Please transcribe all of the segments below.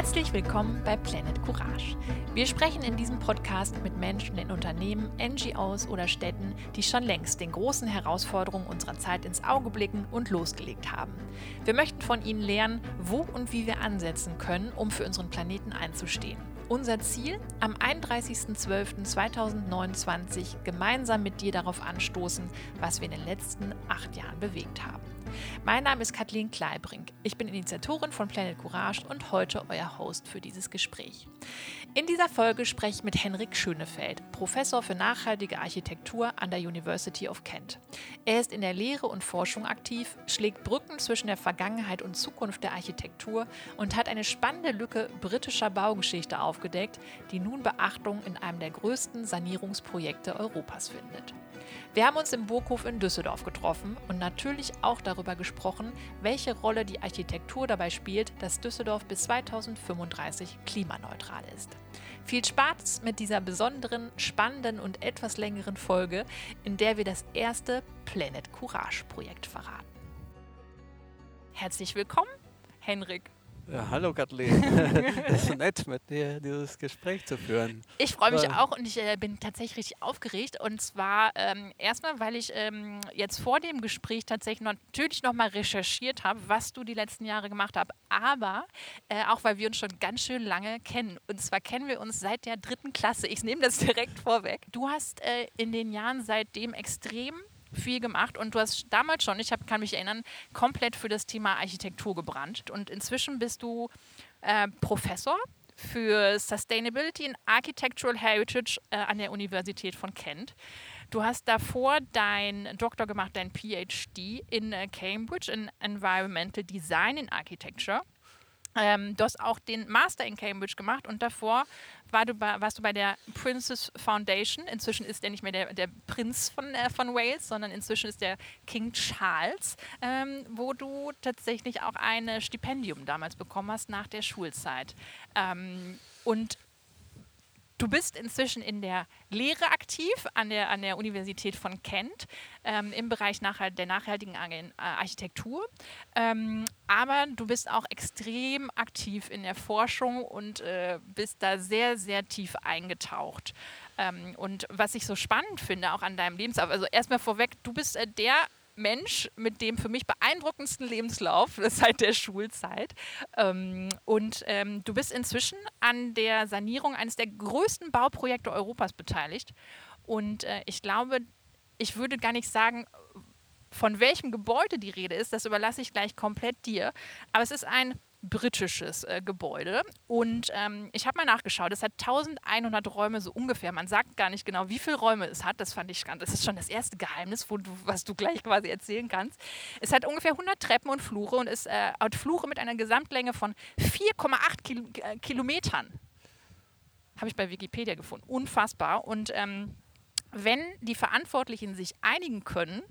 Herzlich willkommen bei Planet Courage. Wir sprechen in diesem Podcast mit Menschen in Unternehmen, NGOs oder Städten, die schon längst den großen Herausforderungen unserer Zeit ins Auge blicken und losgelegt haben. Wir möchten von ihnen lernen, wo und wie wir ansetzen können, um für unseren Planeten einzustehen. Unser Ziel, am 31.12.2029 gemeinsam mit dir darauf anstoßen, was wir in den letzten acht Jahren bewegt haben. Mein Name ist Kathleen Kleibrink. Ich bin Initiatorin von Planet Courage und heute euer Host für dieses Gespräch. In dieser Folge spreche ich mit Henrik Schönefeld, Professor für nachhaltige Architektur an der University of Kent. Er ist in der Lehre und Forschung aktiv, schlägt Brücken zwischen der Vergangenheit und Zukunft der Architektur und hat eine spannende Lücke britischer Baugeschichte aufgedeckt, die nun Beachtung in einem der größten Sanierungsprojekte Europas findet. Wir haben uns im Burghof in Düsseldorf getroffen und natürlich auch darüber gesprochen, welche Rolle die Architektur dabei spielt, dass Düsseldorf bis 2035 klimaneutral ist. Viel Spaß mit dieser besonderen, spannenden und etwas längeren Folge, in der wir das erste Planet Courage Projekt verraten. Herzlich willkommen, Henrik. Ja, hallo Kathleen. Es ist so nett, mit dir dieses Gespräch zu führen. Ich freue mich auch und ich äh, bin tatsächlich richtig aufgeregt. Und zwar ähm, erstmal, weil ich ähm, jetzt vor dem Gespräch tatsächlich noch, natürlich nochmal recherchiert habe, was du die letzten Jahre gemacht hast. Aber äh, auch, weil wir uns schon ganz schön lange kennen. Und zwar kennen wir uns seit der dritten Klasse. Ich nehme das direkt vorweg. Du hast äh, in den Jahren seitdem extrem viel gemacht und du hast damals schon, ich hab, kann mich erinnern, komplett für das Thema Architektur gebrannt. Und inzwischen bist du äh, Professor für Sustainability and Architectural Heritage äh, an der Universität von Kent. Du hast davor deinen Doktor gemacht, dein PhD in äh, Cambridge in Environmental Design in Architecture. Ähm, du hast auch den Master in Cambridge gemacht und davor war du bei, warst du bei der Princess Foundation. Inzwischen ist er nicht mehr der, der Prinz von, äh, von Wales, sondern inzwischen ist der King Charles, ähm, wo du tatsächlich auch ein Stipendium damals bekommen hast nach der Schulzeit. Ähm, und Du bist inzwischen in der Lehre aktiv an der, an der Universität von Kent ähm, im Bereich nachhalt, der nachhaltigen äh, Architektur. Ähm, aber du bist auch extrem aktiv in der Forschung und äh, bist da sehr, sehr tief eingetaucht. Ähm, und was ich so spannend finde, auch an deinem Lebenslauf, also erstmal vorweg, du bist äh, der Mensch mit dem für mich beeindruckendsten Lebenslauf seit der Schulzeit. Ähm, und ähm, du bist inzwischen an der Sanierung eines der größten Bauprojekte Europas beteiligt. Und äh, ich glaube, ich würde gar nicht sagen, von welchem Gebäude die Rede ist, das überlasse ich gleich komplett dir. Aber es ist ein britisches äh, Gebäude. Und ähm, ich habe mal nachgeschaut, es hat 1100 Räume so ungefähr. Man sagt gar nicht genau, wie viele Räume es hat. Das fand ich ganz, das ist schon das erste Geheimnis, wo du, was du gleich quasi erzählen kannst. Es hat ungefähr 100 Treppen und Flure und es äh, hat Flure mit einer Gesamtlänge von 4,8 Kil äh, Kilometern. Habe ich bei Wikipedia gefunden. Unfassbar. Und ähm, wenn die Verantwortlichen sich einigen können,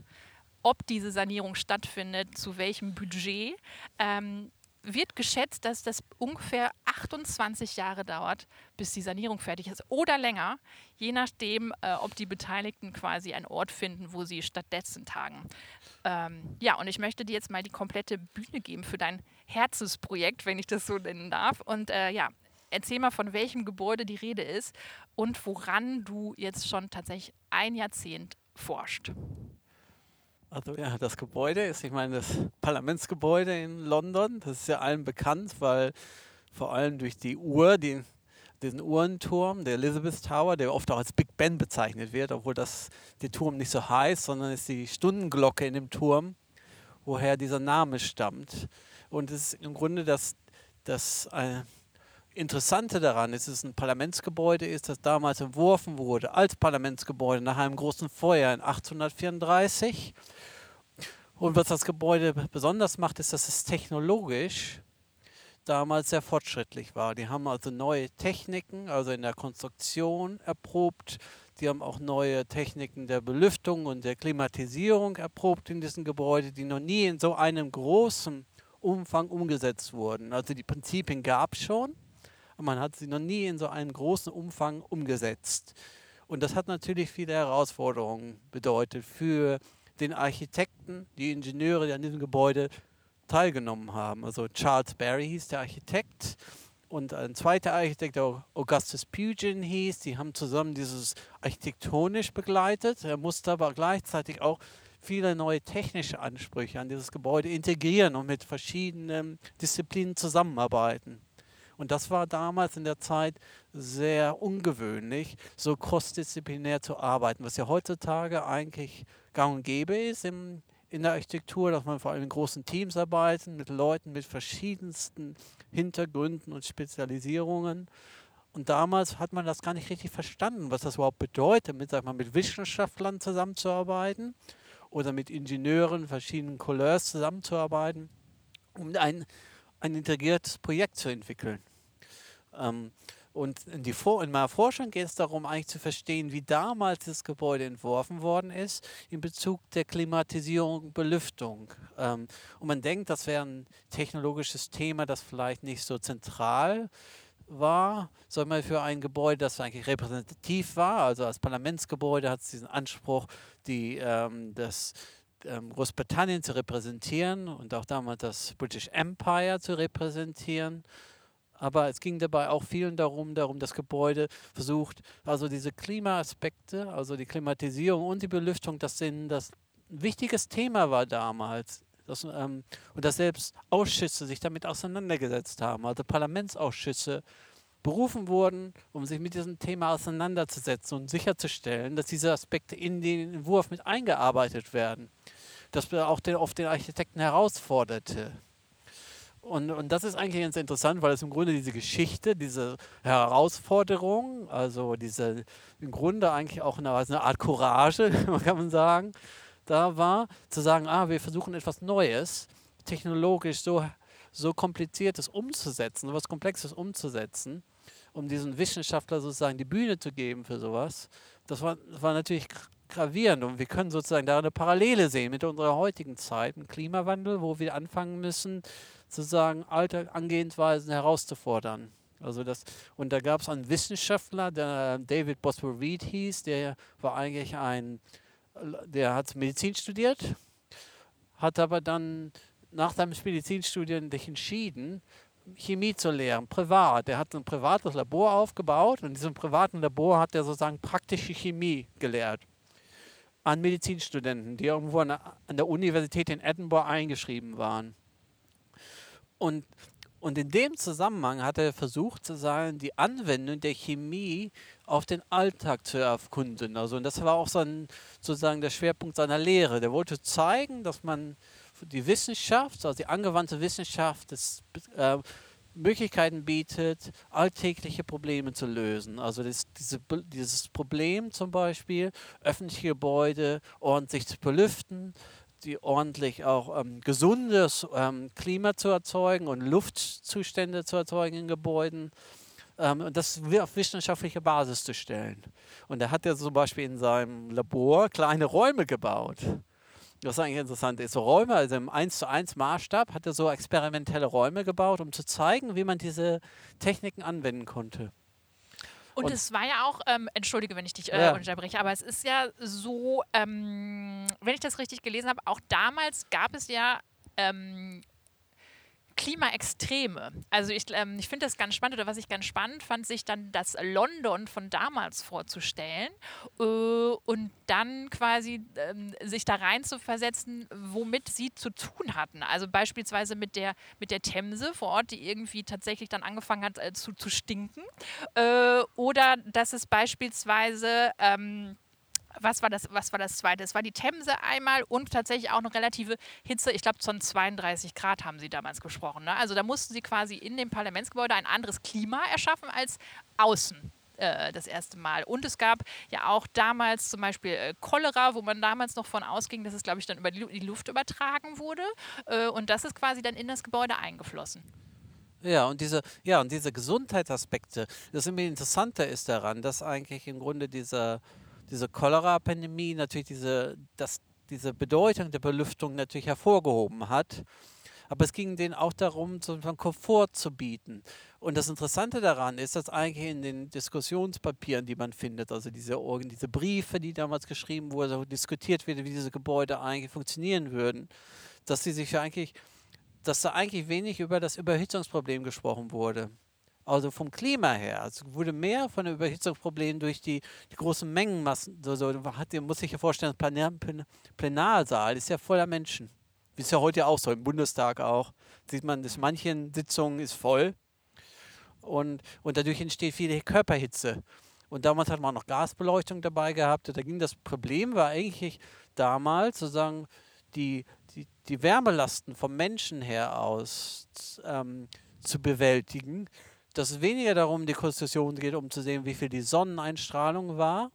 ob diese Sanierung stattfindet, zu welchem Budget, ähm, wird geschätzt, dass das ungefähr 28 Jahre dauert, bis die Sanierung fertig ist oder länger, je nachdem, äh, ob die Beteiligten quasi einen Ort finden, wo sie stattdessen tagen. Ähm, ja, und ich möchte dir jetzt mal die komplette Bühne geben für dein Herzensprojekt, wenn ich das so nennen darf. Und äh, ja, erzähl mal, von welchem Gebäude die Rede ist und woran du jetzt schon tatsächlich ein Jahrzehnt forscht. Also ja, das Gebäude ist, ich meine, das Parlamentsgebäude in London, das ist ja allen bekannt, weil vor allem durch die Uhr, die, diesen Uhrenturm, der Elizabeth Tower, der oft auch als Big Ben bezeichnet wird, obwohl das der Turm nicht so heißt, sondern ist die Stundenglocke in dem Turm, woher dieser Name stammt. Und es ist im Grunde das, das äh, Interessante daran ist, dass es ein Parlamentsgebäude ist, das damals entworfen wurde als Parlamentsgebäude nach einem großen Feuer in 1834. Und was das Gebäude besonders macht, ist, dass es technologisch damals sehr fortschrittlich war. Die haben also neue Techniken, also in der Konstruktion erprobt. Die haben auch neue Techniken der Belüftung und der Klimatisierung erprobt in diesem Gebäude, die noch nie in so einem großen Umfang umgesetzt wurden. Also die Prinzipien gab es schon, und man hat sie noch nie in so einem großen Umfang umgesetzt. Und das hat natürlich viele Herausforderungen bedeutet für den Architekten, die Ingenieure, die an diesem Gebäude teilgenommen haben. Also Charles Barry hieß der Architekt und ein zweiter Architekt, der Augustus Pugin hieß, die haben zusammen dieses architektonisch begleitet. Er musste aber gleichzeitig auch viele neue technische Ansprüche an dieses Gebäude integrieren und mit verschiedenen Disziplinen zusammenarbeiten. Und das war damals in der Zeit sehr ungewöhnlich, so crossdisziplinär zu arbeiten, was ja heutzutage eigentlich gang und gäbe ist im, in der Architektur, dass man vor allem in großen Teams arbeitet, mit Leuten mit verschiedensten Hintergründen und Spezialisierungen. Und damals hat man das gar nicht richtig verstanden, was das überhaupt bedeutet, mit, sag mal, mit Wissenschaftlern zusammenzuarbeiten oder mit Ingenieuren verschiedenen Couleurs zusammenzuarbeiten, um ein, ein integriertes Projekt zu entwickeln. Ähm, und in, die Vor in meiner Forschung geht es darum, eigentlich zu verstehen, wie damals das Gebäude entworfen worden ist in Bezug der Klimatisierung, Belüftung. Ähm, und man denkt, das wäre ein technologisches Thema, das vielleicht nicht so zentral war, sondern mal für ein Gebäude, das eigentlich repräsentativ war. Also als Parlamentsgebäude hat es diesen Anspruch, die, ähm, das ähm, Großbritannien zu repräsentieren und auch damals das British Empire zu repräsentieren. Aber es ging dabei auch vielen darum, darum das Gebäude versucht, also diese Klimaaspekte, also die Klimatisierung und die Belüftung, das sind das ein wichtiges Thema war damals. Das, ähm, und dass selbst Ausschüsse sich damit auseinandergesetzt haben, also Parlamentsausschüsse berufen wurden, um sich mit diesem Thema auseinanderzusetzen und sicherzustellen, dass diese Aspekte in den Entwurf mit eingearbeitet werden. Das auch den, oft den Architekten herausforderte. Und, und das ist eigentlich ganz interessant, weil es im Grunde diese Geschichte, diese Herausforderung, also diese im Grunde eigentlich auch eine, eine Art Courage, kann man sagen, da war, zu sagen, ah, wir versuchen etwas Neues, technologisch so, so kompliziertes umzusetzen, was Komplexes umzusetzen, um diesen Wissenschaftler sozusagen die Bühne zu geben für sowas. Das war, das war natürlich gravierend und wir können sozusagen da eine Parallele sehen mit unserer heutigen Zeit, im Klimawandel, wo wir anfangen müssen, sozusagen alte Angehensweisen herauszufordern. Also das, und da gab es einen Wissenschaftler, der David Boswell Reed hieß, der war eigentlich ein der hat Medizin studiert, hat aber dann nach seinem Medizinstudium sich entschieden, Chemie zu lehren, privat. Er hat ein privates Labor aufgebaut und in diesem privaten Labor hat er sozusagen praktische Chemie gelehrt an Medizinstudenten, die irgendwo an der Universität in Edinburgh eingeschrieben waren. Und und in dem Zusammenhang hat er versucht, zu sagen, die Anwendung der Chemie auf den Alltag zu erkunden. Also, und das war auch sein, sozusagen der Schwerpunkt seiner Lehre. Der wollte zeigen, dass man die Wissenschaft, also die angewandte Wissenschaft, das, äh, Möglichkeiten bietet, alltägliche Probleme zu lösen. Also das, diese, dieses Problem zum Beispiel, öffentliche Gebäude ordentlich zu belüften, die ordentlich auch ähm, gesundes ähm, Klima zu erzeugen und Luftzustände zu erzeugen in Gebäuden ähm, und das auf wissenschaftliche Basis zu stellen. Und da hat er zum Beispiel in seinem Labor kleine Räume gebaut. Was eigentlich interessant ist, so Räume, also im 1 zu 1 Maßstab, hat er so experimentelle Räume gebaut, um zu zeigen, wie man diese Techniken anwenden konnte. Und, und, es war ja auch, ähm, entschuldige, wenn ich dich äh, ja. unterbreche, aber es ist ja so, ähm, wenn ich das richtig gelesen habe, auch damals gab es ja ähm, Klimaextreme. Also ich, ähm, ich finde das ganz spannend oder was ich ganz spannend fand, sich dann das London von damals vorzustellen äh, und dann quasi ähm, sich da rein zu versetzen, womit sie zu tun hatten. Also beispielsweise mit der, mit der Themse vor Ort, die irgendwie tatsächlich dann angefangen hat äh, zu, zu stinken. Äh, oder dass es beispielsweise... Ähm, was war das, was war das zweite? Es war die Themse einmal und tatsächlich auch eine relative Hitze. Ich glaube, von 32 Grad haben sie damals gesprochen. Ne? Also da mussten sie quasi in dem Parlamentsgebäude ein anderes Klima erschaffen als außen äh, das erste Mal. Und es gab ja auch damals zum Beispiel äh, Cholera, wo man damals noch von ausging, dass es, glaube ich, dann über die, Luft übertragen wurde. Äh, und das ist quasi dann in das Gebäude eingeflossen. Ja, und diese, ja, und diese Gesundheitsaspekte, das immer interessanter ist daran, dass eigentlich im Grunde dieser diese Cholera-Pandemie natürlich diese, das, diese Bedeutung der Belüftung natürlich hervorgehoben hat. Aber es ging denen auch darum, so einen Komfort zu bieten. Und das Interessante daran ist, dass eigentlich in den Diskussionspapieren, die man findet, also diese, diese Briefe, die damals geschrieben wurden, diskutiert wird, wie diese Gebäude eigentlich funktionieren würden, dass sie sich eigentlich, dass da eigentlich wenig über das Überhitzungsproblem gesprochen wurde Also vom Klima her. Also wurde mehr von den Überhitzungsproblemen durch die, die großen Mengenmassen. So, so, hat, muss sich ja vorstellen, das Plenarsaal ist ja voller Menschen. Wie es ja heute auch so, im Bundestag auch. Sieht man, dass manchen Sitzungen ist voll. Und, und dadurch entsteht viel Körperhitze. Und damals hat man noch Gasbeleuchtung dabei gehabt. Da ging das Problem, war eigentlich damals sozusagen die, die, die Wärmelasten vom Menschen her aus ähm, zu bewältigen dass es weniger darum die Konstruktion geht, um zu sehen, wie viel die Sonneneinstrahlung war,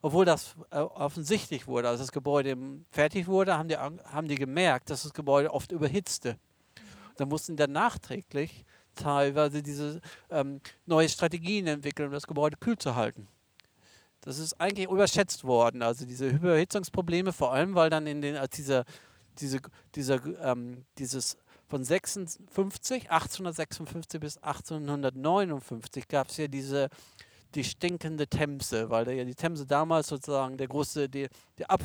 obwohl das äh, offensichtlich wurde. Als das Gebäude fertig wurde, haben die, haben die gemerkt, dass das Gebäude oft überhitzte. Da mussten dann nachträglich teilweise diese ähm, neue Strategien entwickeln, um das Gebäude kühl zu halten. Das ist eigentlich überschätzt worden. Also diese Überhitzungsprobleme, vor allem weil dann in den, als dieser, diese, dieser, ähm, dieses von 56, 1856 bis 1859 gab es ja diese die stinkende Themse, weil ja die Themse damals sozusagen der große, die, die Ab,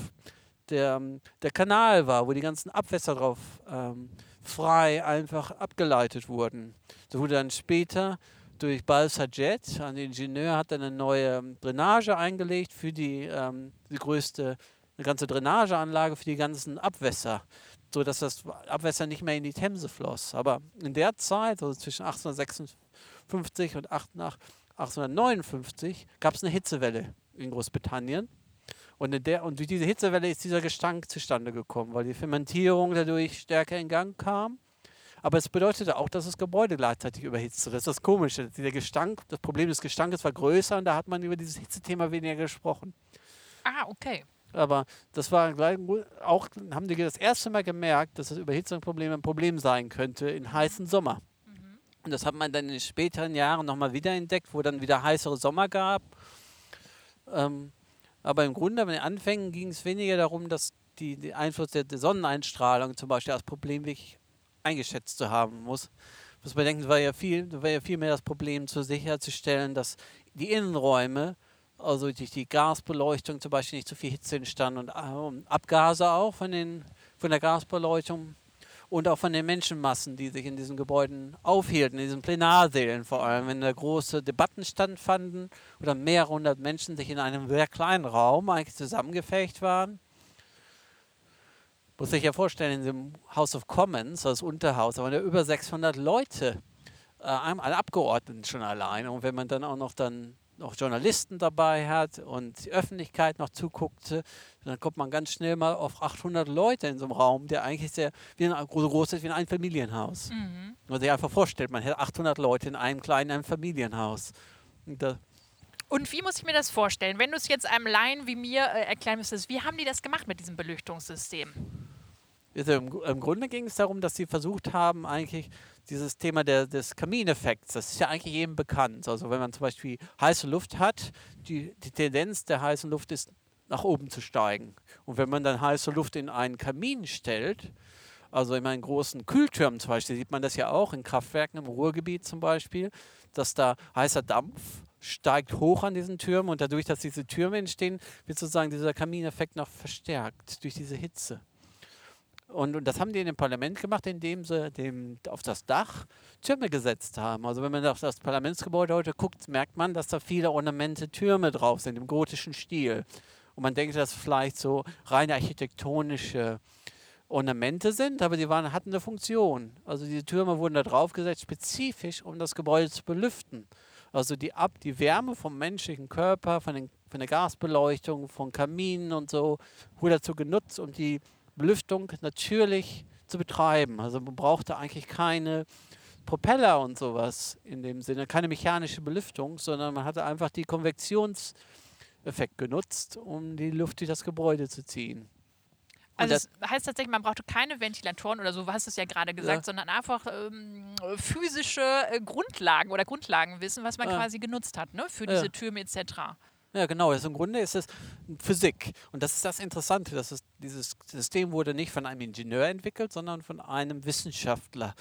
der, der Kanal war, wo die ganzen Abwässer drauf ähm, frei einfach abgeleitet wurden. So wurde dann später durch Balsajet, ein Ingenieur, hat eine neue Drainage eingelegt für die, ähm, die größte, eine ganze Drainageanlage für die ganzen Abwässer so dass das Abwässer nicht mehr in die Themse floss. Aber in der Zeit, also zwischen 1856 und 1859, gab es eine Hitzewelle in Großbritannien. Und, in der, und durch diese Hitzewelle ist dieser Gestank zustande gekommen, weil die Fermentierung dadurch stärker in Gang kam. Aber es bedeutete auch, dass das Gebäude gleichzeitig überhitzt. Das ist das Komische. Der Gestank, das Problem des Gestankes war größer und da hat man über dieses Hitzethema weniger gesprochen. Ah, okay. Aber das war gleich auch, haben die das erste Mal gemerkt, dass das Überhitzungsproblem ein Problem sein könnte in heißen Sommer. Mhm. Und das hat man dann in späteren Jahren nochmal wieder entdeckt, wo dann wieder heißere Sommer gab. Ähm, aber im Grunde, bei den Anfängen ging es weniger darum, dass die, die Einfluss der, der, Sonneneinstrahlung zum Beispiel als Problem wirklich eingeschätzt zu haben muss. Muss man denken, war ja viel, war ja viel mehr das Problem, zu sicherzustellen, dass die Innenräume also durch die Gasbeleuchtung zum Beispiel nicht so viel Hitze entstanden und äh, Abgase auch von, den, von der Gasbeleuchtung und auch von den Menschenmassen, die sich in diesen Gebäuden aufhielten, in diesen Plenarsälen vor allem, wenn da große Debatten stattfanden oder mehrere hundert Menschen sich in einem sehr kleinen Raum eigentlich zusammengefecht waren. Muss sich ja vorstellen, in dem House of Commons, das Unterhaus, da waren ja über 600 Leute, äh, alle Abgeordneten schon alleine. Und wenn man dann auch noch dann noch Journalisten dabei hat und die Öffentlichkeit noch zuguckte, dann kommt man ganz schnell mal auf 800 Leute in so einem Raum, der eigentlich sehr wie ein, so groß ist wie ein Familienhaus. Mhm. Man sich einfach vorstellt, man hätte 800 Leute in einem kleinen einem Familienhaus. Und, und wie muss ich mir das vorstellen? Wenn du es jetzt einem Laien wie mir äh, erklären müsstest, wie haben die das gemacht mit diesem Belüchtungssystem? Also im, im, Grunde ging es darum, dass sie versucht haben, eigentlich dieses Thema der, des Kamineffekts, das ist ja eigentlich jedem bekannt. Also wenn man zum Beispiel heiße Luft hat, die, die Tendenz der heißen Luft ist, nach oben zu steigen. Und wenn man dann heiße Luft in einen Kamin stellt, also in einen großen Kühltürmen zum Beispiel, sieht man das ja auch in Kraftwerken im Ruhrgebiet zum Beispiel, dass da heißer Dampf steigt hoch an diesen Türmen und dadurch, dass diese Türme entstehen, wird sozusagen dieser Kamineffekt noch verstärkt durch diese Hitze. Und, und, das haben die in dem Parlament gemacht, indem sie dem, auf das Dach Türme gesetzt haben. Also wenn man auf das Parlamentsgebäude heute guckt, merkt man, dass da viele Ornamente Türme drauf sind, im gotischen Stil. Und man denkt, dass vielleicht so reine architektonische Ornamente sind, aber die waren, hatten eine Funktion. Also diese Türme wurden da drauf gesetzt, spezifisch, um das Gebäude zu belüften. Also die, Ab die Wärme vom menschlichen Körper, von, den, von der Gasbeleuchtung, von Kaminen und so, wurde dazu genutzt, um die Belüftung natürlich zu betreiben. Also man brauchte eigentlich keine Propeller und sowas in dem Sinne, keine mechanische Belüftung, sondern man hatte einfach die Konvektionseffekt genutzt, um die Luft durch das Gebäude zu ziehen. Also das heißt tatsächlich, man brauchte keine Ventilatoren oder so, hast du es ja gerade gesagt, ja. sondern einfach ähm, physische äh, Grundlagen oder Grundlagenwissen, was man ja. quasi genutzt hat, ne, für diese ja. Türme etc. Ja, genau. Also Im Grunde ist es Physik. Und das ist das Interessante. Dass es, dieses System wurde nicht von einem Ingenieur entwickelt, sondern von einem Wissenschaftler,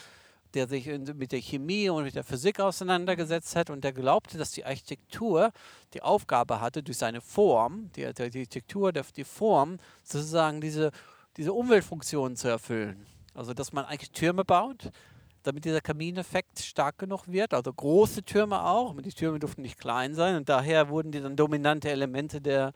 der sich mit der Chemie und mit der Physik auseinandergesetzt hat und der glaubte, dass die Architektur die Aufgabe hatte, durch seine Form, die, die Architektur, die Form, sozusagen diese, diese Umweltfunktionen zu erfüllen. Also, dass man eigentlich Türme baut, damit dieser Kamineffekt stark genug wird. Also große Türme auch, die Türme durften nicht klein sein und daher wurden die dann dominante Elemente der,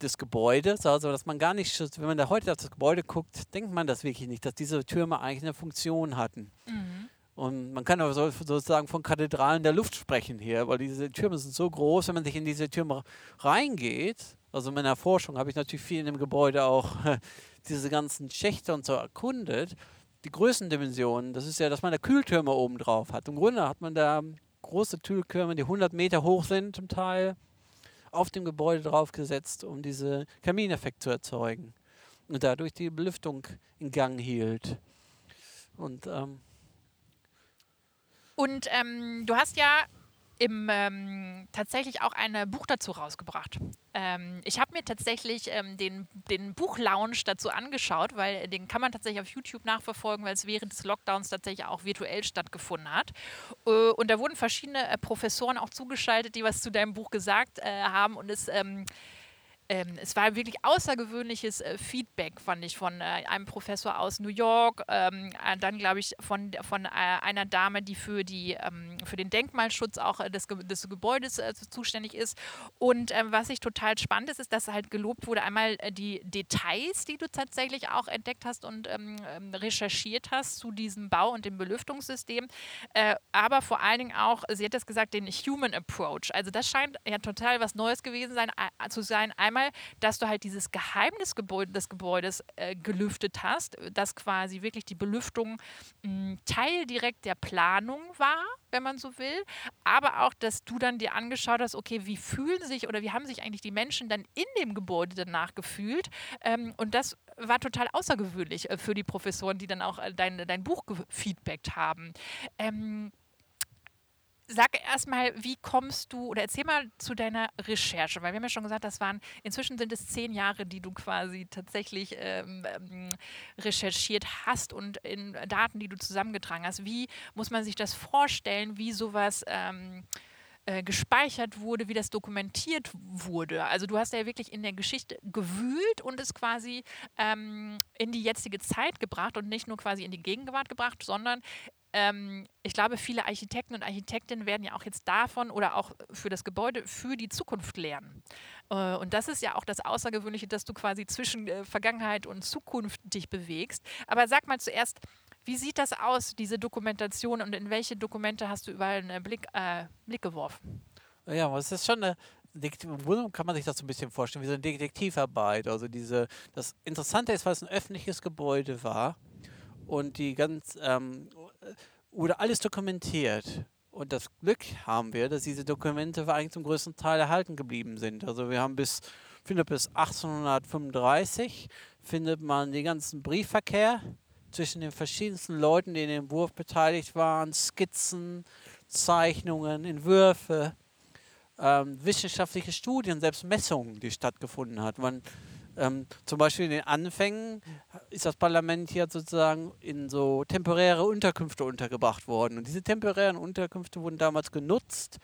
des Gebäudes. Also dass man gar nicht, wenn man da heute auf das Gebäude guckt, denkt man das wirklich nicht, dass diese Türme eigentlich eine Funktion hatten. Mhm. Und man kann aber so, sozusagen von Kathedralen der Luft sprechen hier, weil diese Türme sind so groß, wenn man sich in diese Türme reingeht. Also in meiner Forschung habe ich natürlich viel in dem Gebäude auch diese ganzen Schächte und so erkundet die Größendimensionen, das ist ja, dass man da Kühltürme oben drauf hat. Im Grunde hat man da große Kühltürme, die 100 Meter hoch sind zum Teil, auf dem Gebäude draufgesetzt, um diesen Kamineffekt zu erzeugen. Und dadurch die Belüftung in Gang hielt. Und, ähm, und ähm, du hast ja im, ähm, tatsächlich auch ein Buch dazu rausgebracht. Ähm, ich habe mir tatsächlich ähm, den, den Buchlounge dazu angeschaut, weil den kann man tatsächlich auf YouTube nachverfolgen, weil es während des Lockdowns tatsächlich auch virtuell stattgefunden hat. Äh, und da wurden verschiedene äh, Professoren auch zugeschaltet, die was zu deinem Buch gesagt äh, haben und es ähm, es war wirklich außergewöhnliches äh, Feedback, fand ich, von äh, einem Professor aus New York, ähm, äh, dann glaube ich von, von äh, einer Dame, die für, die, ähm, für den Denkmalschutz auch äh, des, des Gebäudes äh, zuständig ist. Und ähm, was ich total spannend ist, ist, dass halt gelobt wurde, einmal die Details, die du tatsächlich auch entdeckt hast und ähm, ähm, recherchiert hast zu diesem Bau und dem Belüftungssystem, aber vor allen Dingen auch, sie hat es gesagt, den Human Approach. Also das scheint ja total was Neues gewesen sein, zu sein. Einmal einmal, dass du halt dieses Geheimnis des Gebäudes äh, gelüftet hast, dass quasi wirklich die Belüftung mh, Teil direkt der Planung war, wenn man so will, aber auch, dass du dann dir angeschaut hast, okay, wie fühlen sich oder wie haben sich eigentlich die Menschen dann in dem Gebäude danach gefühlt ähm, und das war total außergewöhnlich äh, für die Professoren, die dann auch äh, dein, dein Buch gefeedbackt haben. Ähm, sag erstmal, wie kommst du oder erzähl mal zu deiner Recherche, weil wir haben ja schon gesagt, das waren inzwischen sind es zehn Jahre, die du quasi tatsächlich ähm, ähm, recherchiert hast und in Daten, die du zusammengetragen hast. Wie muss man sich das vorstellen, wie sowas ähm, äh, gespeichert wurde, wie das dokumentiert wurde. Also du hast ja wirklich in der Geschichte gewühlt und es quasi ähm, in die jetzige Zeit gebracht und nicht nur quasi in die Gegenwart gebracht, sondern ähm, ich glaube, viele Architekten und Architektinnen werden ja auch jetzt davon oder auch für das Gebäude für die Zukunft lernen. Äh, und das ist ja auch das Außergewöhnliche, dass du quasi zwischen äh, Vergangenheit und Zukunft dich bewegst. Aber sag mal zuerst, wie sieht das aus, diese Dokumentation und in welche Dokumente hast du überall einen Blick, äh, Blick geworfen? Ja, es ist schon eine, im kann man sich das so ein bisschen vorstellen, wie so eine Detektivarbeit. Also diese, das Interessante ist, weil es ein öffentliches Gebäude war und die ganz ähm, wurde alles dokumentiert. Und das Glück haben wir, dass diese Dokumente eigentlich zum größten Teil erhalten geblieben sind. Also wir haben bis, finde bis 1835 findet man den ganzen Briefverkehr zwischen den verschiedensten Leuten, die in dem Entwurf beteiligt waren, Skizzen, Zeichnungen, Entwürfe, ähm, wissenschaftliche Studien, selbst Messungen, die stattgefunden hat. Man ähm, zum Beispiel in den Anfängen ist das Parlament hier sozusagen in so temporäre Unterkünfte untergebracht worden. Und diese temporären Unterkünfte wurden damals genutzt,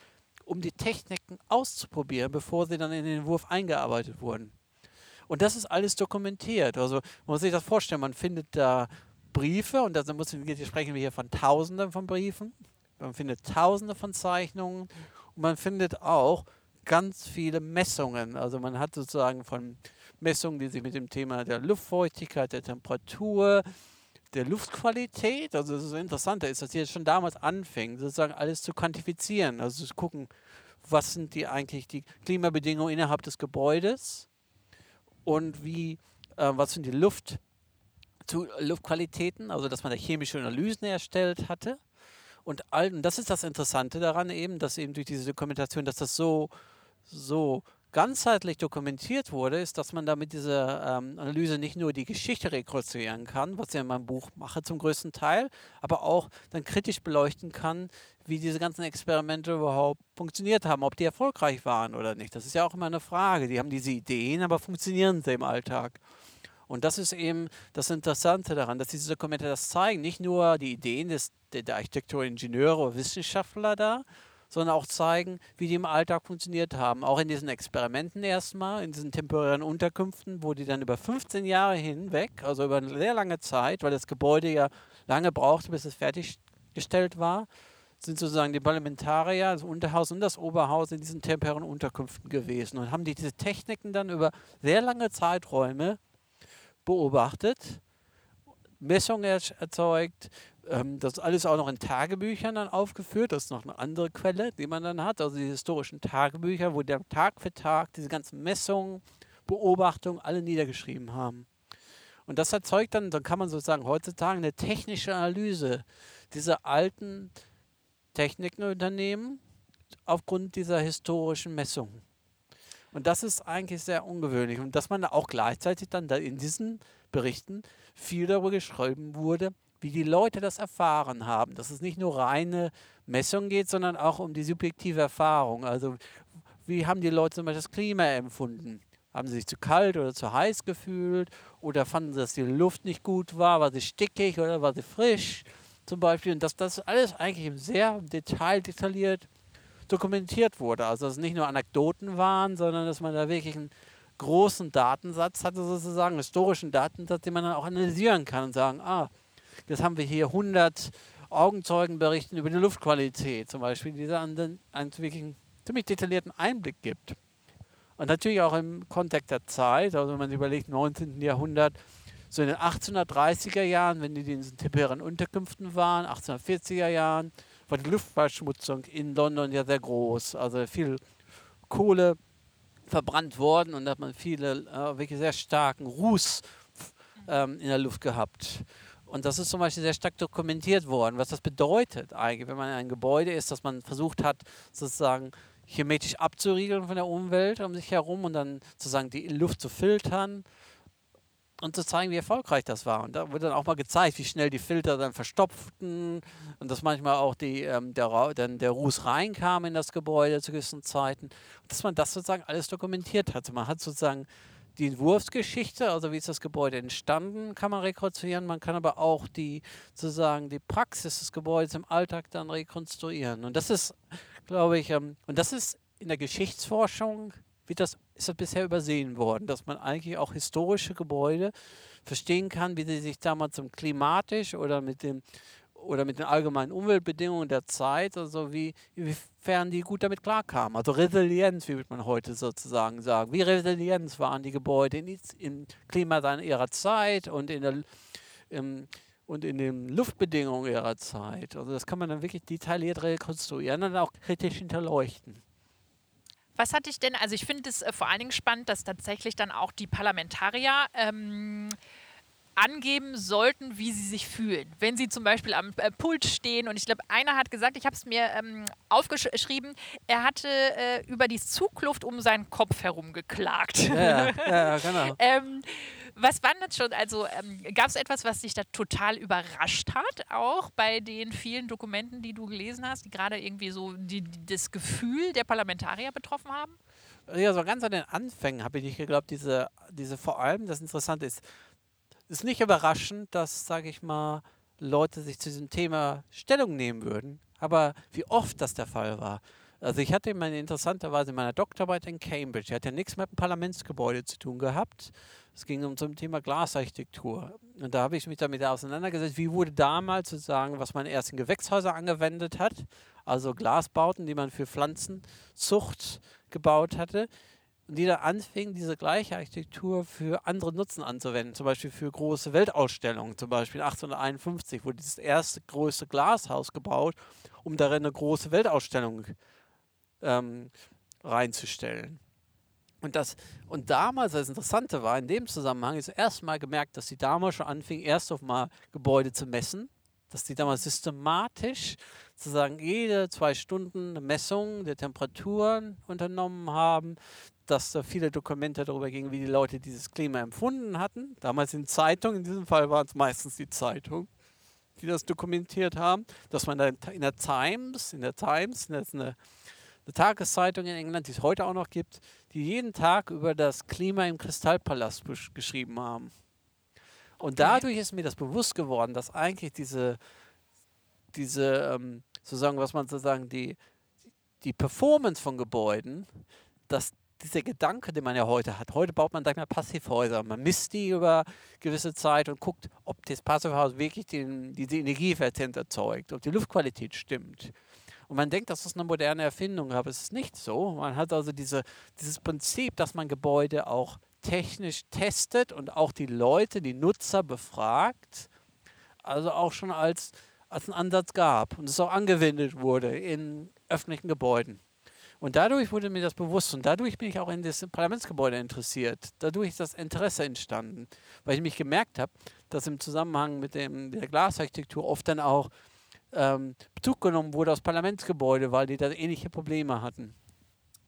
um die Techniken auszuprobieren, bevor sie dann in den Entwurf eingearbeitet wurden. Und das ist alles dokumentiert. Also man muss sich das vorstellen, man findet da Briefe und da sprechen wir hier von Tausenden von Briefen. Man findet Tausende von Zeichnungen und man findet auch ganz viele Messungen. Also man hat sozusagen von Messungen, die sich mit dem Thema der Luftfeuchtigkeit, der Temperatur, der Luftqualität, also das ist interessant, ist, dass hier schon damals anfing, sozusagen alles zu quantifizieren, also zu gucken, was sind die eigentlich die Klimabedingungen innerhalb des Gebäudes und wie, äh, was sind die Luft, zu Luftqualitäten, also dass man da chemische Analysen erstellt hatte. Und, all, und das ist das Interessante daran eben, dass eben durch diese Dokumentation, dass das so, so ganzheitlich dokumentiert wurde, ist, dass man damit diese ähm, Analyse nicht nur die Geschichte rekonstruieren kann, was ich in meinem Buch mache zum größten Teil, aber auch dann kritisch beleuchten kann, wie diese ganzen Experimente überhaupt funktioniert haben, ob die erfolgreich waren oder nicht. Das ist ja auch immer eine Frage. Die haben diese Ideen, aber funktionieren sie im Alltag? Und das ist eben das Interessante daran, dass diese Dokumente das zeigen. Nicht nur die Ideen des, der Architektur, Ingenieure oder Wissenschaftler da, sondern auch zeigen, wie die im Alltag funktioniert haben. Auch in diesen Experimenten erstmal, in diesen temporären Unterkünften, wo die dann über 15 Jahre hinweg, also über eine sehr lange Zeit, weil das Gebäude ja lange brauchte, bis es fertiggestellt war, sind sozusagen die Parlamentarier, das Unterhaus und das Oberhaus in diesen temporären Unterkünften gewesen und haben die, diese Techniken dann über sehr lange Zeiträume beobachtet, Messungen erzeugt, ähm, das ist alles auch noch in Tagebüchern dann aufgeführt. Das ist noch eine andere Quelle, die man dann hat. Also die historischen Tagebücher, wo der Tag für Tag diese ganzen Messungen, Beobachtungen alle niedergeschrieben haben. Und das erzeugt dann, dann kann man sozusagen heutzutage eine technische Analyse dieser alten Techniken unternehmen aufgrund dieser historischen Messungen. Und das ist eigentlich sehr ungewöhnlich. Und dass man da auch gleichzeitig dann da in diesen Berichten viel darüber geschrieben wurde, wie die Leute das erfahren haben. Dass es nicht nur reine Messung geht, sondern auch um die subjektive Erfahrung. Also wie haben die Leute zum Beispiel das Klima empfunden? Haben sie sich zu kalt oder zu heiß gefühlt? Oder fanden sie, dass die Luft nicht gut war? War sie stickig oder war sie frisch? Zum Beispiel. Und dass das alles eigentlich sehr Detail detailliert dokumentiert wurde. Also dass es nicht nur Anekdoten waren, sondern dass man da wirklich einen großen Datensatz hatte, sozusagen, historischen Datensatz, den man dann auch analysieren kann und sagen, ah, Jetzt haben wir hier 100 Augenzeugenberichten über die Luftqualität zum Beispiel, die dann einen wirklich ziemlich detaillierten Einblick gibt. Und natürlich auch im Kontext der Zeit, also wenn man sich überlegt, 19. Jahrhundert, so in den 1830er Jahren, wenn die in diesen temporären Unterkünften waren, 1840er Jahren, war die Luftverschmutzung in London ja sehr groß. Also viel Kohle verbrannt worden und da hat man viele äh, wirklich sehr starken Ruß ähm, in der Luft gehabt. Und das ist zum Beispiel sehr stark dokumentiert worden, was das bedeutet eigentlich, wenn man in einem Gebäude ist, dass man versucht hat, sozusagen chemetisch abzuriegeln von der Umwelt um sich herum und dann sozusagen die Luft zu filtern und zu zeigen, wie erfolgreich das war. Und da wurde dann auch mal gezeigt, wie schnell die Filter dann verstopften und dass manchmal auch die, ähm, der, dann der Ruß reinkam in das Gebäude zu gewissen Zeiten. Dass man das sozusagen alles dokumentiert hatte. Man hat sozusagen die Entwurfsgeschichte, also wie ist das Gebäude entstanden, kann man rekonstruieren. Man kann aber auch die sozusagen die Praxis des Gebäudes im Alltag dann rekonstruieren. Und das ist, glaube ich, ähm, und das ist in der Geschichtsforschung wird das, ist das bisher übersehen worden, dass man eigentlich auch historische Gebäude verstehen kann, wie sie sich damals klimatisch oder mit dem oder mit den allgemeinen Umweltbedingungen der Zeit, also wie, inwiefern die gut damit klarkamen. Also Resilienz, wie würde man heute sozusagen sagen. Wie resilient waren die Gebäude in, im Klima ihrer Zeit und in, der, im, und in den Luftbedingungen ihrer Zeit. Also das kann man dann wirklich detailliert rekonstruieren und auch kritisch hinterleuchten. Was hatte ich denn, also ich finde es äh, vor allen Dingen spannend, dass tatsächlich dann auch die Parlamentarier ähm, angeben sollten, wie sie sich fühlen. Wenn sie zum Beispiel am äh, Pult stehen und ich glaube, einer hat gesagt, ich habe es mir ähm, aufgeschrieben, er hatte äh, über die Zugluft um seinen Kopf herum geklagt. Ja, ja genau. ähm, was war das schon? Also ähm, gab es etwas, was dich da total überrascht hat, auch bei den vielen Dokumenten, die du gelesen hast, die gerade irgendwie so die, die, das Gefühl der Parlamentarier betroffen haben? Ja, so ganz an den Anfängen habe ich nicht geglaubt, diese, diese vor allem, das Interessante ist, ist nicht überraschend, dass, sage ich mal, Leute sich zu diesem Thema Stellung nehmen würden. Aber wie oft das der Fall war. Also ich hatte meine interessanterweise in meiner Doktorarbeit in Cambridge, die hat ja nichts mit dem Parlamentsgebäude zu tun gehabt. Es ging um zum Thema Glasarchitektur. Und da habe ich mich damit auseinandergesetzt, wie wurde damals sozusagen, was man erst in Gewächshäuser angewendet hat, also Glasbauten, die man für Pflanzenzucht gebaut hatte, und die da anfingen, diese gleiche Architektur für andere Nutzen anzuwenden, zum Beispiel für große Weltausstellungen. Zum Beispiel 1851 wurde dieses erste größte Glashaus gebaut, um darin eine große Weltausstellung ähm, reinzustellen. Und, das, und damals, das Interessante war, in dem Zusammenhang ist erstmal gemerkt, dass sie damals schon anfingen, erst auf mal Gebäude zu messen, dass die damals systematisch sozusagen jede zwei Stunden eine Messung der Temperaturen unternommen haben, dass da viele Dokumente darüber gingen, wie die Leute dieses Klima empfunden hatten. Damals in Zeitungen, in diesem Fall waren es meistens die Zeitungen, die das dokumentiert haben, dass man da in der Times, in der Times, das ist eine, eine Tageszeitung in England, die es heute auch noch gibt, die jeden Tag über das Klima im Kristallpalast geschrieben haben. Und dadurch ist mir das bewusst geworden, dass eigentlich diese, diese ähm, sozusagen, was man sozusagen, die, die Performance von Gebäuden, dass dieser Gedanke, den man ja heute hat. Heute baut man, sag mal, Passivhäuser. Man misst die über gewisse Zeit und guckt, ob das Passivhaus wirklich den, diese Energieeffizienz erzeugt, ob die Luftqualität stimmt. Und man denkt, das ist eine moderne Erfindung, aber es ist nicht so. Man hat also diese, dieses Prinzip, dass man Gebäude auch technisch testet und auch die Leute, die Nutzer befragt, also auch schon als, als einen Ansatz gab und es auch angewendet wurde in öffentlichen Gebäuden. Und dadurch wurde mir das bewusst und dadurch bin ich auch in das Parlamentsgebäude interessiert. Dadurch ist das Interesse entstanden, weil ich mich gemerkt habe, dass im Zusammenhang mit dem, der Glasarchitektur oft dann auch ähm, Bezug genommen wurde aus Parlamentsgebäude, weil die da ähnliche Probleme hatten.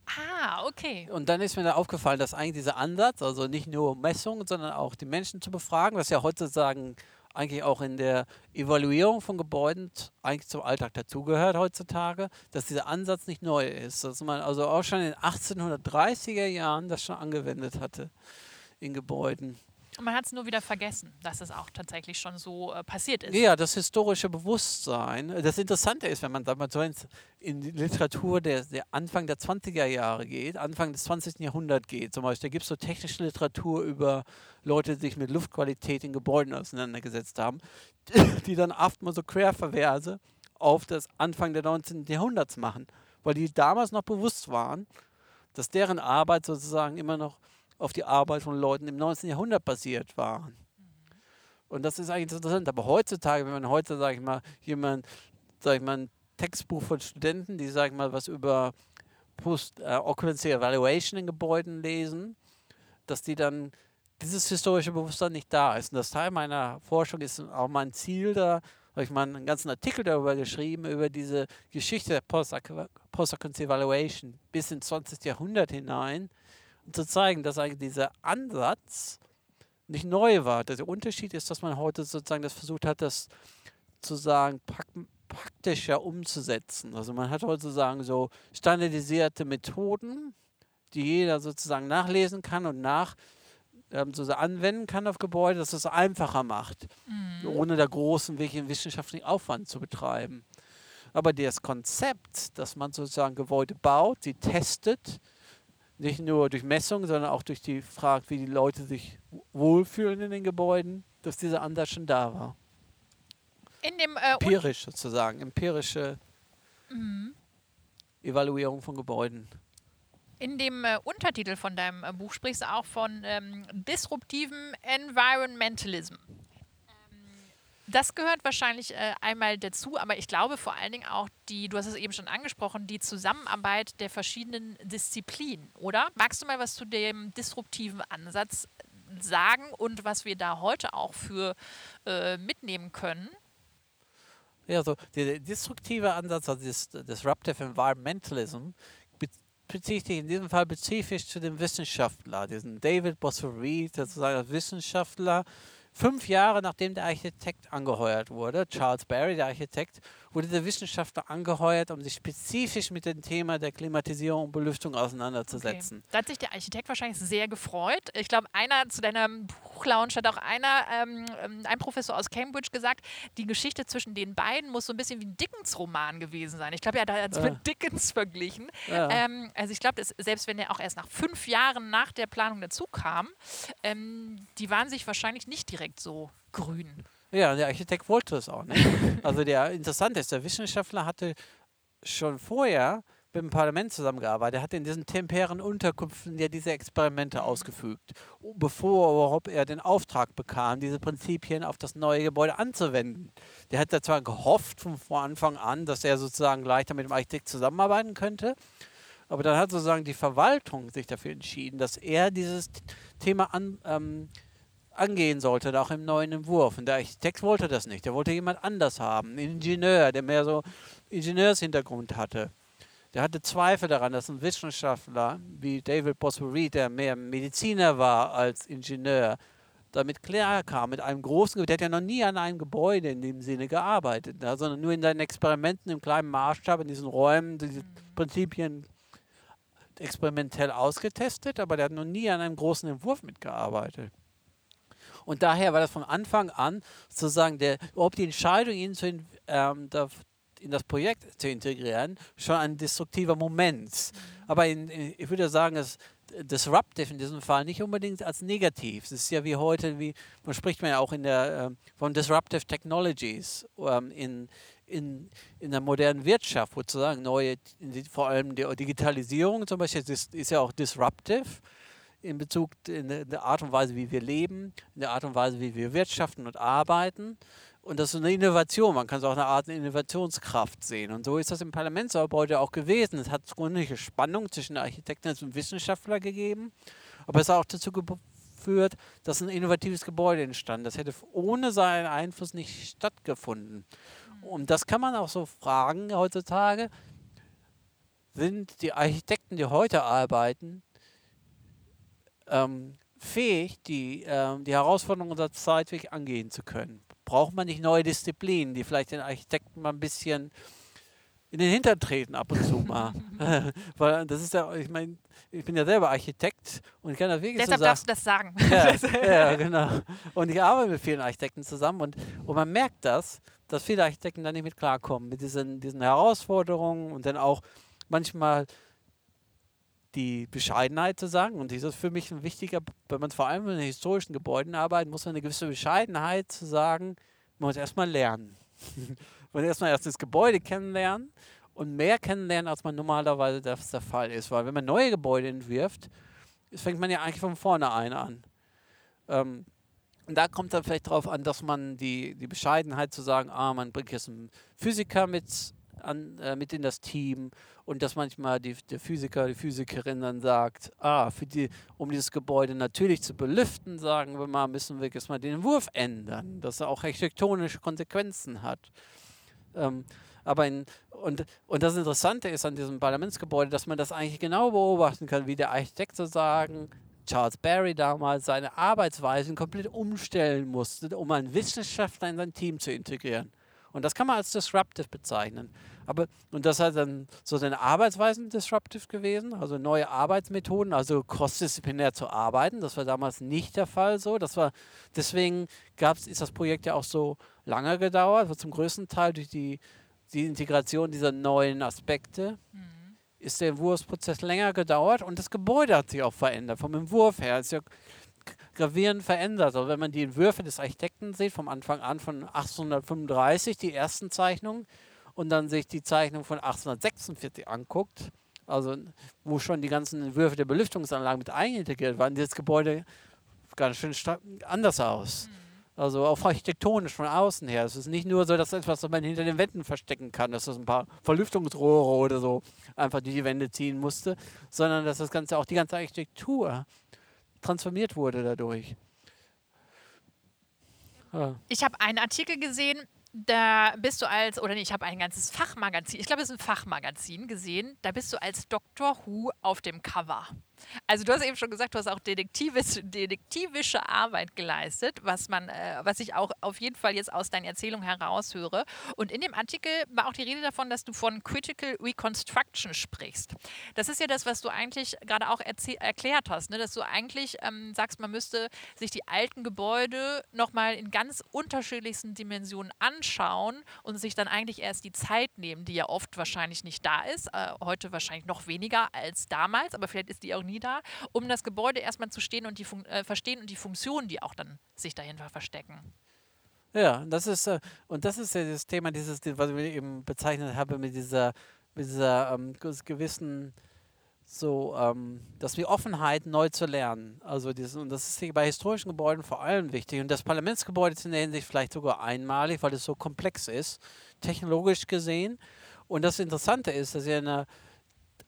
Ah, okay. Und dann ist mir da aufgefallen, dass eigentlich dieser Ansatz, also nicht nur Messungen, sondern auch die Menschen zu befragen, was ja heutzutage eigentlich auch in der Evaluierung von Gebäuden eigentlich zum Alltag dazugehört heutzutage, dass dieser Ansatz nicht neu ist. Dass man also auch schon in den 1830er Jahren das schon angewendet hatte in Gebäuden. Man hat es nur wieder vergessen, dass es auch tatsächlich schon so äh, passiert ist. Ja, das historische Bewusstsein. Das Interessante ist, wenn man da mal so in die Literatur der, der, Anfang der 20er Jahre geht, Anfang des 20. Jahrhunderts geht, zum Beispiel, da gibt es so technische Literatur über Leute, die sich mit Luftqualität in Gebäuden auseinandergesetzt haben, die dann oft mal so Querververse auf das Anfang des 19. Jahrhunderts machen, weil die damals noch bewusst waren, dass deren Arbeit sozusagen immer noch auf die Arbeit von Leuten im 19. Jahrhundert basiert waren. Und das ist eigentlich interessant. Aber heutzutage, wenn man heute, sage ich mal, jemand, sage ich mal, ein Textbuch von Studenten, die, sage ich mal, was über Post-Occupancy äh, Evaluation in Gebäuden lesen, dass die dann dieses historische Bewusstsein nicht da ist. Und das Teil meiner Forschung ist auch mein Ziel da, habe ich mal einen ganzen Artikel darüber geschrieben, über diese Geschichte der Post-Occupancy Evaluation bis ins 20. Jahrhundert hinein, zu zeigen, dass eigentlich dieser Ansatz nicht neu war. Der Unterschied ist, dass man heute sozusagen das versucht hat, das zu sagen, praktischer umzusetzen. Also man hat heute sozusagen so standardisierte Methoden, die jeder sozusagen nachlesen kann und nach ähm, so anwenden kann auf Gebäude, dass es einfacher macht, mhm. ohne da großen wissenschaftlichen Aufwand zu betreiben. Aber das Konzept, dass man sozusagen Gebäude baut, sie testet, nicht nur durch Messungen, sondern auch durch die Frage, wie die Leute sich wohlfühlen in den Gebäuden, dass dieser Ansatz schon da war. In dem, äh, Empirisch sozusagen, empirische mhm. Evaluierung von Gebäuden. In dem äh, Untertitel von deinem äh, Buch sprichst du auch von ähm, disruptiven Environmentalism. Das gehört wahrscheinlich äh, einmal dazu, aber ich glaube vor allen Dingen auch die, du hast es eben schon angesprochen, die Zusammenarbeit der verschiedenen Disziplinen, oder? Magst du mal was zu dem disruptiven Ansatz sagen und was wir da heute auch für äh, mitnehmen können? Ja, so der destruktive Ansatz, also das Disruptive Environmentalism, bezieht sich in diesem Fall spezifisch zu dem Wissenschaftler, diesen David Bosser-Reed, sozusagen als Wissenschaftler, Fünf Jahre nachdem der Architekt angeheuert wurde, Charles Barry, der Architekt, wurde der Wissenschaftler angeheuert, um sich spezifisch mit dem Thema der Klimatisierung und Belüftung auseinanderzusetzen. Okay. Da hat sich der Architekt wahrscheinlich sehr gefreut. Ich glaube, einer zu deinem Buchlaunch hat auch einer, ähm, ähm, ein Professor aus Cambridge gesagt, die Geschichte zwischen den beiden muss so ein bisschen wie ein Dickens-Roman gewesen sein. Ich glaube, er hat es ja. mit Dickens verglichen. Ja. Ähm, also ich glaube, selbst wenn er auch erst nach fünf Jahren nach der Planung dazu kam, ähm, die waren sich wahrscheinlich nicht direkt so grün. Ja, der Architekt wollte es auch nicht. also der interessant ist, der Wissenschaftler hatte schon vorher mit dem Parlament zusammengearbeitet. Er hat in diesen temperären Unterkünften ja diese Experimente ausgefügt, bevor überhaupt er den Auftrag bekam, diese Prinzipien auf das neue Gebäude anzuwenden. Der hat da zwar gehofft von Anfang an, dass er sozusagen leichter mit dem Architekt zusammenarbeiten könnte, aber dann hat sozusagen die Verwaltung sich dafür entschieden, dass er dieses Thema an, ähm, angehen sollte, auch im neuen Entwurf. Und der Architekt wollte das nicht. Er wollte jemand anders haben, einen Ingenieur, der mehr so Ingenieurshintergrund hatte. Der hatte Zweifel daran, dass ein Wissenschaftler wie David Boswell der mehr Mediziner war als Ingenieur, damit klar kam mit einem großen, der hat ja noch nie an einem Gebäude in dem Sinne gearbeitet, ja, sondern nur in seinen Experimenten im kleinen Maßstab, in diesen Räumen, diese Prinzipien experimentell ausgetestet, aber der hat noch nie an einem großen Entwurf mitgearbeitet. Und daher war das von Anfang an sozusagen der, ob die Entscheidung, ihn zu, ähm, in das Projekt zu integrieren, schon ein destruktiver Moment. Mhm. Aber in, in, ich würde sagen, dass disruptive in diesem Fall nicht unbedingt als negativ. Es ist ja wie heute, wie man spricht man ja auch in der, äh, von disruptive technologies ähm, in, in, in der modernen Wirtschaft, sozusagen neue, vor allem die Digitalisierung zum Beispiel ist, ist ja auch disruptive in Bezug in der Art und Weise, wie wir leben, in der Art und Weise, wie wir wirtschaften und arbeiten. Und das ist eine Innovation. Man kann es auch eine Art Innovationskraft sehen. Und so ist das im Parlamentsgebäude auch gewesen. Es hat grundsätzliche Spannung zwischen Architekten und Wissenschaftlern gegeben. Aber es hat auch dazu geführt, dass ein innovatives Gebäude entstand. Das hätte ohne seinen Einfluss nicht stattgefunden. Und das kann man auch so fragen heutzutage. Sind die Architekten, die heute arbeiten, ähm, fähig, die, ähm, die Herausforderungen unserer Zeit wirklich angehen zu können? braucht man nicht neue Disziplinen, die vielleicht den Architekten mal ein bisschen in den Hintern treten ab und zu mal. Weil das ist ja, ich meine, ich bin ja selber Architekt und ich kann das wirklich Deshalb so darfst du das sagen. Ja, ja, genau. Und ich arbeite mit vielen Architekten zusammen und, und man merkt das, dass viele Architekten da nicht mit klarkommen, mit diesen, diesen Herausforderungen und dann auch manchmal die Bescheidenheit zu sagen. Und das ist für mich ein wichtiger, wenn man vor allem in historischen Gebäuden arbeitet, muss man eine gewisse Bescheidenheit zu sagen, man muss erstmal lernen. man muss erstmal erst das Gebäude kennenlernen und mehr kennenlernen, als man normalerweise das der Fall ist. Weil wenn man neue Gebäude entwirft, fängt man ja eigentlich von vorne ein an. Ähm, und da kommt dann vielleicht darauf an, dass man die, die Bescheidenheit zu sagen, ah, man bringt jetzt einen Physiker mit, an, äh, mit in das Team und dass manchmal die, der Physiker, die Physikerin dann sagt, ah, die, um dieses Gebäude natürlich zu belüften, sagen wir mal, müssen wir jetzt mal den Entwurf ändern, dass er auch architektonische Konsequenzen hat. Ähm, aber in, und, und das Interessante ist an diesem Parlamentsgebäude, dass man das eigentlich genau beobachten kann, wie der Architekt sozusagen, Charles Barry damals, seine Arbeitsweisen komplett umstellen musste, um einen Wissenschaftler in sein Team zu integrieren. Und das kann man als disruptive bezeichnen. Aber, und das hat dann so seine Arbeitsweisen disruptive gewesen, also neue Arbeitsmethoden, also crossdisziplinär zu arbeiten. Das war damals nicht der Fall so. Das war, deswegen gab's, ist das Projekt ja auch so lange gedauert, zum größten Teil durch die, die Integration dieser neuen Aspekte. Mhm. Ist der Entwurfsprozess länger gedauert und das Gebäude hat sich auch verändert, vom Entwurf her. Ist ja gravierend verändert. Also wenn man die Entwürfe des Architekten sieht, vom Anfang an von 1835, die ersten Zeichnungen, und dann sich die Zeichnung von 1846 anguckt, also wo schon die ganzen Entwürfe der Belüftungsanlagen mit einintegriert waren, dieses Gebäude ganz schön anders aus. Mhm. Also auch architektonisch von außen her. Es ist nicht nur so, dass etwas, was man hinter den Wänden verstecken kann, dass das ein paar Verlüftungsrohre oder so einfach die, die Wände ziehen musste, sondern dass das Ganze auch die ganze Architektur transformiert wurde dadurch. Ja. Ich habe einen Artikel gesehen, da bist du als, oder nee, ich habe ein ganzes Fachmagazin, ich glaube, es ist ein Fachmagazin gesehen, da bist du als Dr. Who auf dem Cover. Also du hast eben schon gesagt, du hast auch detektivis, detektivische Arbeit geleistet, was man, äh, was ich auch auf jeden Fall jetzt aus deinen Erzählungen heraushöre. Und in dem Artikel war auch die Rede davon, dass du von Critical Reconstruction sprichst. Das ist ja das, was du eigentlich gerade auch erklärt hast, ne? dass du eigentlich ähm, sagst, man müsste sich die alten Gebäude nochmal in ganz unterschiedlichsten Dimensionen anschauen und sich dann eigentlich erst die Zeit nehmen, die ja oft wahrscheinlich nicht da ist, äh, heute wahrscheinlich noch weniger als damals, aber vielleicht ist die auch da, um das Gebäude erstmal zu stehen und die äh, verstehen und die Funktionen, die auch dann sich dahinter verstecken. Ja, das ist äh, und das ist ja das Thema dieses, was ich eben bezeichnet habe mit dieser, mit dieser ähm, gewissen so, ähm, dass wir Offenheit neu zu lernen. Also dieses, und das ist bei historischen Gebäuden vor allem wichtig. Und das Parlamentsgebäude ist in der Hinsicht vielleicht sogar einmalig, weil es so komplex ist, technologisch gesehen. Und das Interessante ist, dass ihr eine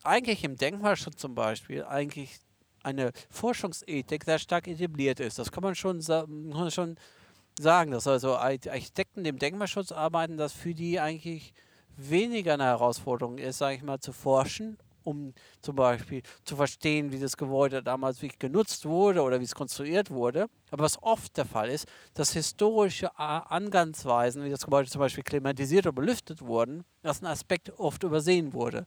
eigentlich im Denkmalschutz zum Beispiel eigentlich eine Forschungsethik sehr stark etabliert ist. Das kann man schon, kann schon sagen, dass also Architekten, die im Denkmalschutz arbeiten, dass für die eigentlich weniger eine Herausforderung ist, sage ich mal, zu forschen, um zum Beispiel zu verstehen, wie das Gebäude damals wirklich genutzt wurde oder wie es konstruiert wurde. Aber was oft der Fall ist, dass historische Angangsweisen, wie das Gebäude zum Beispiel klimatisiert oder belüftet wurden, dass ein Aspekt oft übersehen wurde.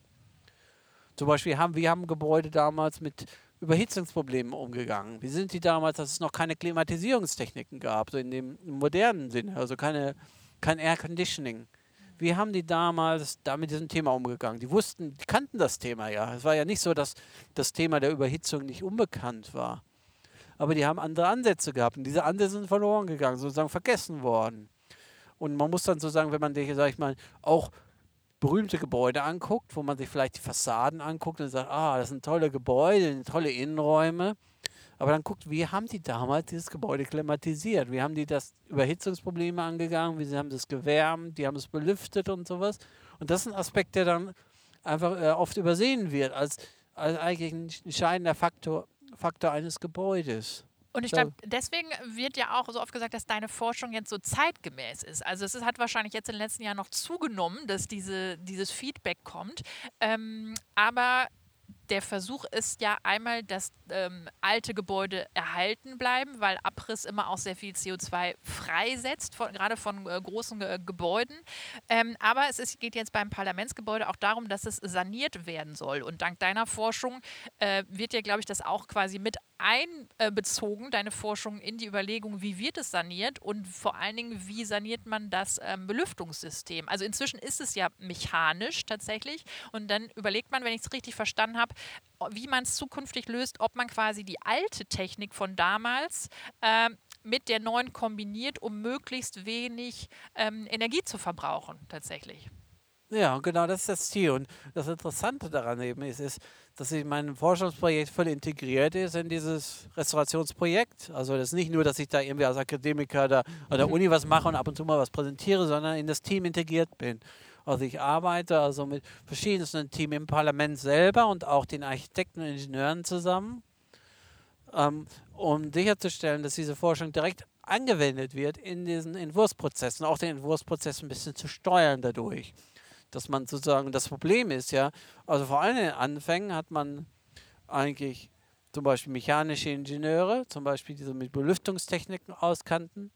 Zum Beispiel haben wir haben Gebäude damals mit Überhitzungsproblemen umgegangen. Wie sind die damals, dass es noch keine Klimatisierungstechniken gab, so in dem modernen Sinne, also keine, kein Air Conditioning. wie haben die damals da mit diesem Thema umgegangen? Die wussten, die kannten das Thema ja. Es war ja nicht so, dass das Thema der Überhitzung nicht unbekannt war. Aber die haben andere Ansätze gehabt und diese Ansätze sind verloren gegangen, sozusagen vergessen worden. Und man muss dann sozusagen, wenn man sich, sag ich mal, auch berühmte Gebäude anguckt, wo man sich vielleicht die Fassaden anguckt und sagt, ah, das sind tolle Gebäude, tolle Innenräume. Aber dann guckt, wie haben die damals dieses Gebäude klimatisiert? Wie haben die das Überhitzungsprobleme angegangen? Wie haben sie es gewärmt? Die haben es belüftet und sowas. Und das ist ein Aspekt, der dann einfach äh, oft übersehen wird als, als eigentlich ein entscheidender Faktor, Faktor eines Gebäudes. Und ich glaube, deswegen wird ja auch so oft gesagt, dass deine Forschung jetzt so zeitgemäß ist. Also es hat wahrscheinlich jetzt in den letzten Jahren noch zugenommen, dass diese, dieses Feedback kommt. Ähm, aber der Versuch ist ja einmal, dass ähm, alte Gebäude erhalten bleiben, weil Abriss immer auch sehr viel CO2 freisetzt, von, gerade von äh, großen äh, Gebäuden. Ähm, aber es ist, geht jetzt beim Parlamentsgebäude auch darum, dass es saniert werden soll. Und dank deiner Forschung äh, wird ja, glaube ich, das auch quasi mit einbezogen, deine Forschung in die Überlegung, wie wird es saniert und vor allen Dingen, wie saniert man das ähm, Belüftungssystem. Also inzwischen ist es ja mechanisch tatsächlich und dann überlegt man, wenn ich es richtig verstanden habe, wie man es zukünftig löst, ob man quasi die alte Technik von damals äh, mit der neuen kombiniert, um möglichst wenig ähm, Energie zu verbrauchen tatsächlich. Ja, genau, das ist das Ziel. Und das Interessante daran eben ist, ist dass ich mein Forschungsprojekt voll integriert ist in dieses Restaurationsprojekt. Also das ist nicht nur, dass ich da irgendwie als Akademiker da an der Uni was mache und ab und zu mal was präsentiere, sondern in das Team integriert bin. Also ich arbeite also mit verschiedensten Teams im Parlament selber und auch den Architekten und Ingenieuren zusammen, ähm, um sicherzustellen, dass diese Forschung direkt angewendet wird in diesen Entwurfsprozessen, auch den Entwurfsprozess ein bisschen zu steuern dadurch. Dass man sozusagen, das Problem ist ja, also vor allem in den Anfängen hat man eigentlich zum Beispiel mechanische Ingenieure, zum Beispiel die so mit Belüftungstechniken auskannten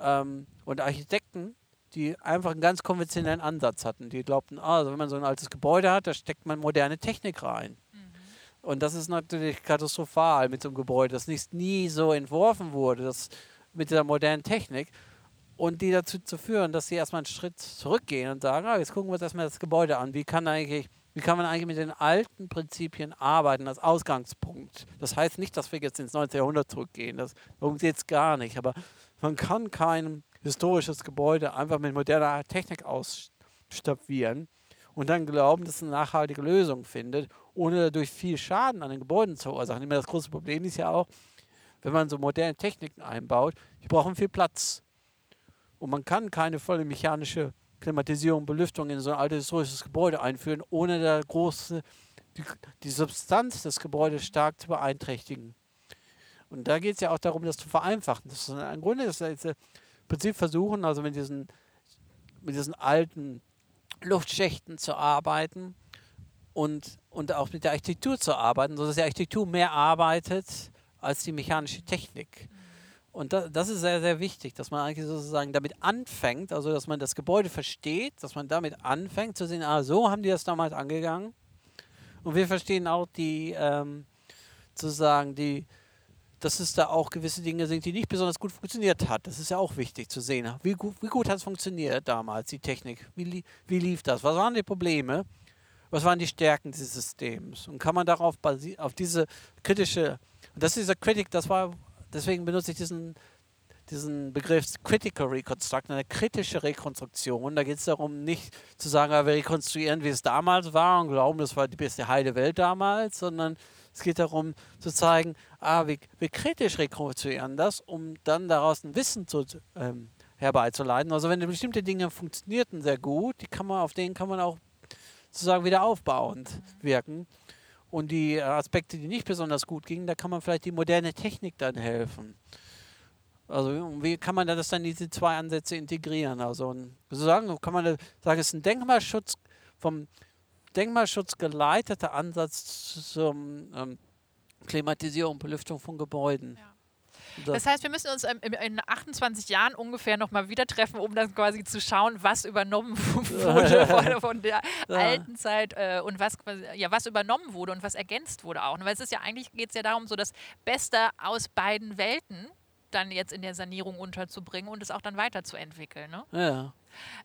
ähm, und Architekten, die einfach einen ganz konventionellen Ansatz hatten. Die glaubten, ah, also wenn man so ein altes Gebäude hat, da steckt man moderne Technik rein. Mhm. Und das ist natürlich katastrophal mit so einem Gebäude, das nicht, nie so entworfen wurde, das mit dieser modernen Technik. Und die dazu zu führen, dass sie erstmal einen Schritt zurückgehen und sagen, ah, jetzt gucken wir uns erstmal das Gebäude an. Wie kann eigentlich wie kann man eigentlich mit den alten Prinzipien arbeiten als Ausgangspunkt? Das heißt nicht, dass wir jetzt ins 19. Jahrhundert zurückgehen. Das geht es gar nicht. Aber man kann kein historisches Gebäude einfach mit moderner Technik ausstaffieren und dann glauben, dass es eine nachhaltige Lösung findet, ohne dadurch viel Schaden an den Gebäuden zu verursachen. Das große Problem ist ja auch, wenn man so moderne Techniken einbaut, die brauchen viel Platz. Und man kann keine volle mechanische Klimatisierung, Belüftung in so ein altes historisches Gebäude einführen, ohne der große, die, die Substanz des Gebäudes stark zu beeinträchtigen. Und da geht es ja auch darum, das zu vereinfachen. Das ist im Grunde ist das im Prinzip versuchen, also mit diesen, mit diesen alten Luftschächten zu arbeiten und, und auch mit der Architektur zu arbeiten, sodass die Architektur mehr arbeitet als die mechanische Technik. Und das, das ist sehr, sehr wichtig, dass man eigentlich sozusagen damit anfängt, also dass man das Gebäude versteht, dass man damit anfängt zu sehen, ah, so haben die das damals angegangen. Und wir verstehen auch die, ähm, sozusagen, die, dass es da auch gewisse Dinge sind, die nicht besonders gut funktioniert hat. Das ist ja auch wichtig zu sehen. Wie gut, wie gut hat es funktioniert damals, die Technik? Wie, wie lief das? Was waren die Probleme? Was waren die Stärken dieses Systems? Und kann man darauf auf diese kritische, das ist dieser Kritik, das war deswegen benutze ich diesen, diesen Begriff Critical Reconstruction, eine kritische Rekonstruktion. Da geht es darum, nicht zu sagen, wir rekonstruieren, wie es damals war und glauben, das war die beste heile Welt damals, sondern es geht darum zu zeigen, ah, wir, wir kritisch rekonstruieren das, um dann daraus ein Wissen zu, ähm, herbeizuleiten. Also wenn bestimmte Dinge funktionierten sehr gut, die kann man, auf denen kann man auch sozusagen wieder aufbauend wirken. Und die Aspekte, die nicht besonders gut gingen, da kann man vielleicht die moderne Technik dann helfen. Also wie kann man das dann diese zwei Ansätze integrieren? Also sozusagen kann man sagen, es ist ein Denkmalschutz vom Denkmalschutz geleiteter Ansatz zur ähm, Klimatisierung und Belüftung von Gebäuden. Ja. Das heißt, wir müssen uns in 28 Jahren ungefähr nochmal wieder treffen, um dann quasi zu schauen, was übernommen wurde von, von der ja. alten Zeit äh, und was, ja, was übernommen wurde und was ergänzt wurde auch. Weil es ist ja eigentlich geht es ja darum, so das Beste aus beiden Welten dann jetzt in der Sanierung unterzubringen und es auch dann weiterzuentwickeln. Ne? Ja.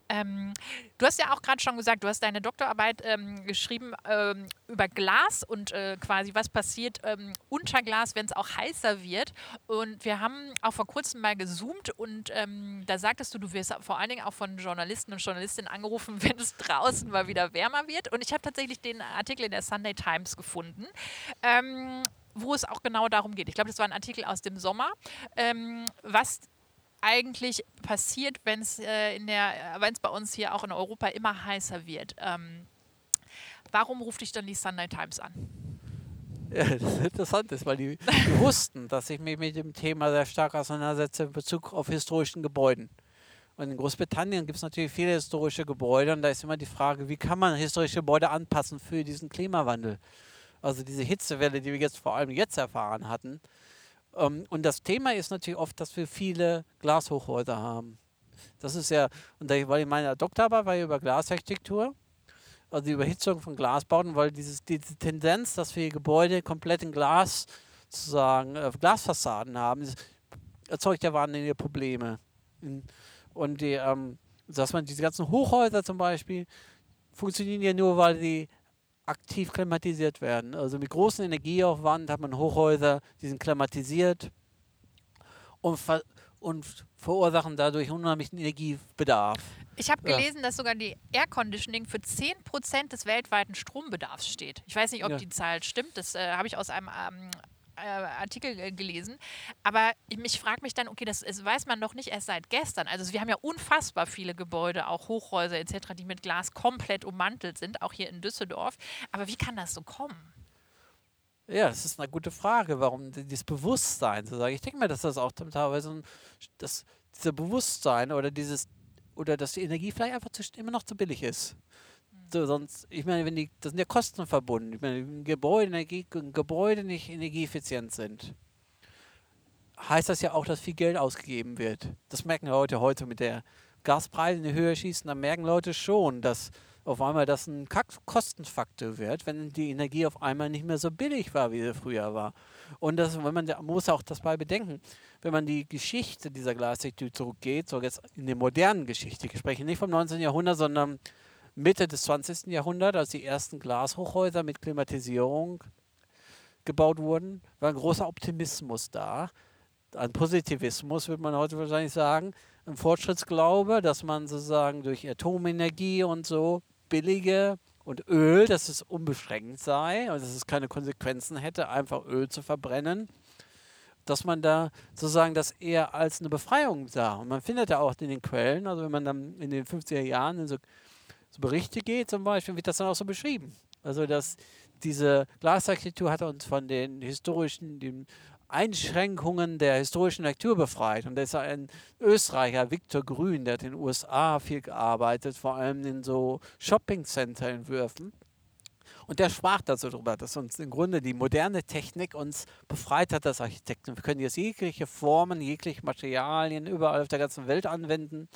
Ähm, du hast ja auch gerade schon gesagt, du hast deine Doktorarbeit ähm, geschrieben ähm, über Glas und äh, quasi was passiert ähm, unter Glas, wenn es auch heißer wird. Und wir haben auch vor kurzem mal gezoomt und ähm, da sagtest du, du wirst vor allen Dingen auch von Journalisten und Journalistinnen angerufen, wenn es draußen mal wieder wärmer wird. Und ich habe tatsächlich den Artikel in der Sunday Times gefunden. Ähm, wo es auch genau darum geht. Ich glaube, das war ein Artikel aus dem Sommer, was eigentlich passiert, wenn es äh, bei uns hier auch in Europa immer heißer wird. Ähm, warum ruft dich dann die Sunday Times an? Ja, das ist interessant ist, weil die, die wussten, dass ich mich mit dem Thema sehr stark auseinandersetze in Bezug auf historischen Gebäuden. Und in Großbritannien gibt es natürlich viele historische Gebäude und da ist immer die Frage, wie kann man historische Gebäude anpassen für diesen Klimawandel? Also diese Hitzewelle, die wir jetzt vor allem jetzt erfahren hatten, ähm, und das Thema ist natürlich oft, dass wir viele Glashochhäuser haben. Das ist ja, und da, weil ich meine Doktorarbeit war ja über Glasarchitektur, also die Überhitzung von Glasbauten, weil dieses, diese Tendenz, dass wir Gebäude komplett in Glas, sozusagen, äh, Glasfassaden haben, erzeugt ja wahnsinnige Probleme. Und die, ähm, dass man diese ganzen Hochhäuser zum Beispiel funktionieren ja nur, weil die aktiv klimatisiert werden. Also mit großem Energieaufwand hat man Hochhäuser, die sind klimatisiert und, ver und verursachen dadurch unheimlichen Energiebedarf. Ich habe gelesen, ja. dass sogar die Air Conditioning für 10% des weltweiten Strombedarfs steht. Ich weiß nicht, ob ja. die Zahl stimmt. Das äh, habe ich aus einem ähm, äh, Artikel gelesen. Aber ich frage mich dann, okay, das, das, weiß man doch nicht erst seit gestern. Also wir haben ja unfassbar viele Gebäude, auch Hochhäuser etc., die mit Glas komplett ummantelt sind, auch hier in Düsseldorf. Aber wie kann das so kommen? Ja, das ist eine gute Frage, warum dieses Bewusstsein zu sagen. Ich denke mir, dass das auch teilweise das, dieser Bewusstsein oder dieses oder dass die Energie vielleicht einfach zu, immer noch zu billig ist. So, sonst, ich meine, wenn die, das sind ja Kosten verbunden. Ich meine, wenn Gebäude, Energie, Gebäude nicht energieeffizient sind, heißt das ja auch, dass viel Geld ausgegeben wird. Das merken Leute heute mit der Gaspreise in die Höhe schießen, dann merken Leute schon, dass auf einmal das ein Kostenfaktor wird, wenn die Energie auf einmal nicht mehr so billig war, wie sie früher war. Und das, wenn man, man muss auch das bei bedenken, wenn man die Geschichte dieser Glastechnik zurückgeht, so jetzt in die modernen Geschichte, ich spreche nicht vom 19. Jahrhundert, sondern Mitte des 20. Jahrhunderts, als die ersten Glashochhäuser mit Klimatisierung gebaut wurden, war ein großer Optimismus da. Ein Positivismus, würde man heute wahrscheinlich sagen. Ein Fortschrittsglaube, dass man sozusagen durch Atomenergie und so billige und Öl, dass es unbeschränkt sei und dass es keine Konsequenzen hätte, einfach Öl zu verbrennen, dass man da sozusagen das eher als eine Befreiung sah. Und man findet ja auch in den Quellen, also wenn man dann in den 50er Jahren in so so Berichte geht, zum Beispiel, wird das dann auch so beschrieben. Also, dass diese Glasarchitektur hat uns von den historischen, den Einschränkungen der historischen Lektur befreit. Und ist ein Österreicher, Viktor Grün, der hat in den USA viel gearbeitet, vor allem in so Shopping-Center-Entwürfen. Und der sprach dazu darüber, dass uns im Grunde die moderne Technik uns befreit hat als Architekten. Wir können jetzt jegliche Formen, jegliche Materialien überall auf der ganzen Welt anwenden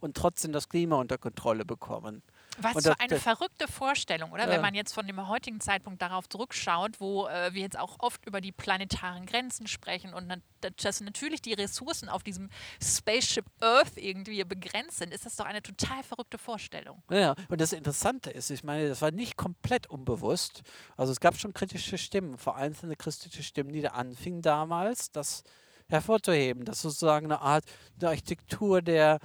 und trotzdem das Klima unter Kontrolle bekommen. Was für eine verrückte Vorstellung, oder? Ja. Wenn man jetzt von dem heutigen Zeitpunkt darauf zurückschaut, wo äh, wir jetzt auch oft über die planetaren Grenzen sprechen und dass natürlich die Ressourcen auf diesem Spaceship Earth irgendwie begrenzt sind, ist das doch eine total verrückte Vorstellung. Ja, und das Interessante ist, ich meine, das war nicht komplett unbewusst. Also es gab schon kritische Stimmen, vereinzelte kritische Stimmen, die da anfingen damals, das hervorzuheben, dass sozusagen eine Art der Architektur der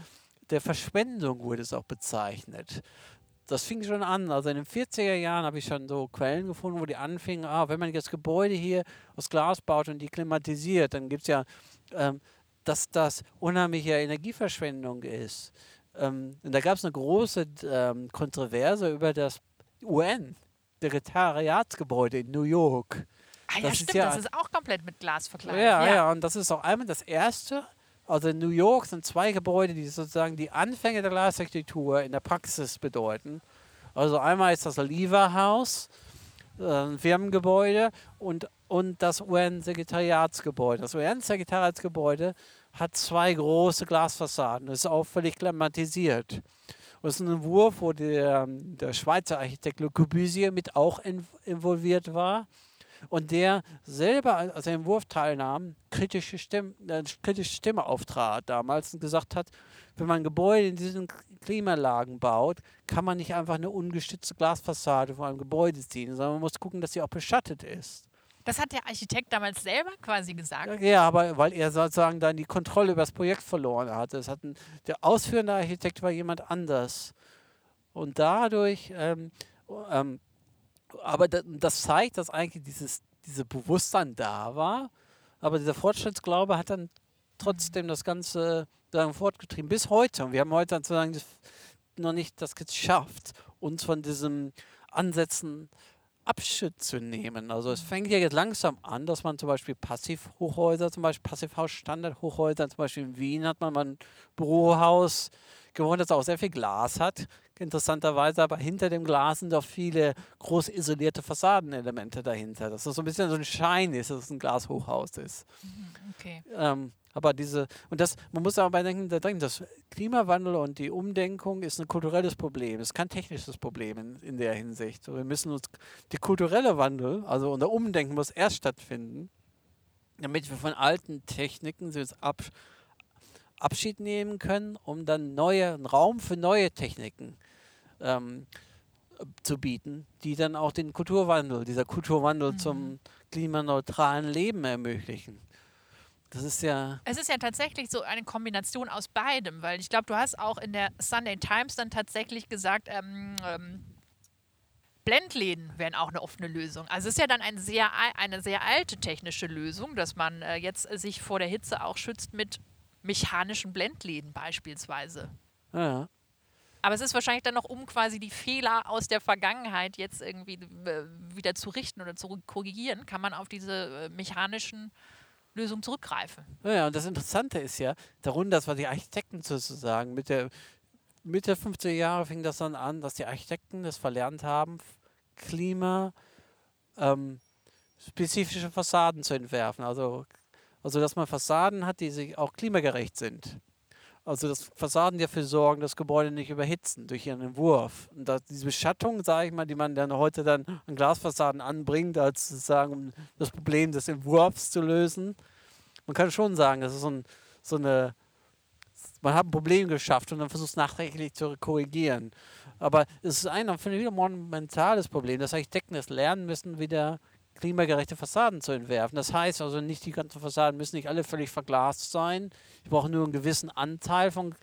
der Verschwendung wurde es auch bezeichnet das fing schon an. Also in den 40er Jahren habe ich schon so Quellen gefunden, wo die anfingen, ah, wenn man jetzt Gebäude hier aus Glas baut und die klimatisiert, dann gibt es ja, ähm, dass das unheimliche Energieverschwendung ist. Ähm, und da gab es eine große ähm, Kontroverse über das UN, Sekretariatsgebäude in New York. Ah ja, das stimmt, ist ja, das ist auch komplett mit Glas verkleidet. Ja, ja, ja, und das ist auch einmal das erste also in New York sind zwei Gebäude, die sozusagen die Anfänge der Glasarchitektur in der Praxis bedeuten. Also einmal ist das Lever House, äh, ein Firmengebäude, und, und das UN-Sekretariatsgebäude. Das UN-Sekretariatsgebäude hat zwei große Glasfassaden. Das ist auch völlig klimatisiert. Das ist ein Entwurf, wo der, der Schweizer Architekt Le Corbusier mit auch involviert war. Und der selber, als er im Wurf teilnahm, kritische Stimme, äh, kritische Stimme auftrat damals und gesagt hat, wenn man Gebäude in diesen Klimalagen baut, kann man nicht einfach eine ungestützte Glasfassade vor einem Gebäude ziehen, sondern man muss gucken, dass sie auch beschattet ist. Das hat der Architekt damals selber quasi gesagt. Ja, aber weil er sozusagen dann die Kontrolle über das Projekt verloren hatte. Das hat ein, der ausführende Architekt war jemand anders. Und dadurch, ähm, ähm, aber das zeigt, dass eigentlich dieses diese Bewusstsein da war, aber dieser Fortschrittsglaube hat dann trotzdem das Ganze sagen, fortgetrieben bis heute. Und wir haben heute sozusagen noch nicht das geschafft, uns von diesem Ansätzen Abschied zu nehmen. Also es fängt ja jetzt langsam an, dass man zum Beispiel Passivhochhäuser, zum Beispiel Passivhaus-Standardhochhäuser, zum Beispiel in Wien hat man mal ein Bürohaus gewohnt, das auch sehr viel Glas hat. Interessanterweise aber hinter dem Glas sind auch viele groß isolierte Fassadenelemente dahinter. Dass das so ein bisschen so ein Schein ist, dass es ein Glashochhaus ist. Mhm, okay. Ähm, aber diese, und das, man muss aber denken, das Klimawandel und die Umdenkung ist ein kulturelles Problem, es ist kein technisches Problem in, in der Hinsicht. wir müssen uns, die kulturelle Wandel, also unser Umdenken muss erst stattfinden, damit wir von alten Techniken ab, Abschied nehmen können, um dann neue, einen Raum für neue Techniken ähm, zu bieten, die dann auch den Kulturwandel, dieser Kulturwandel mhm. zum klimaneutralen Leben ermöglichen. Das ist ja. Es ist ja tatsächlich so eine Kombination aus beidem, weil ich glaube, du hast auch in der Sunday Times dann tatsächlich gesagt, ähm, ähm, Blendläden wären auch eine offene Lösung. Also es ist ja dann ein sehr, eine sehr alte technische Lösung, dass man äh, jetzt sich vor der Hitze auch schützt mit mechanischen Blendläden beispielsweise. Ja. Aber es ist wahrscheinlich dann noch, um quasi die Fehler aus der Vergangenheit jetzt irgendwie äh, wieder zu richten oder zu korrigieren, kann man auf diese äh, mechanischen Lösungen zurückgreifen. Ja, und das Interessante ist ja, darunter, das war die Architekten sozusagen, mit der Mitte der 50er Jahre fing das dann an, dass die Architekten das verlernt haben, Klima ähm, spezifische Fassaden zu entwerfen. Also, also dass man Fassaden hat, die sich auch klimagerecht sind. Also dass Fassaden dafür sorgen, dass Gebäude nicht überhitzen durch ihren Entwurf. Und dass diese Beschattung, sage ich mal, die man dann heute dann an Glasfassaden anbringt, als sozusagen um das Problem des Entwurfs zu lösen. Man kann schon sagen, das ist so, ein, so eine, man hat ein Problem geschafft und dann versucht es nachträglich zu korrigieren. Aber es ist ein, wieder monumentales Problem, dass Architekten es lernen müssen, wieder klimagerechte Fassaden zu entwerfen. Das heißt also nicht, die ganzen Fassaden müssen nicht alle völlig verglast sein. Ich brauche nur einen gewissen Anteil von,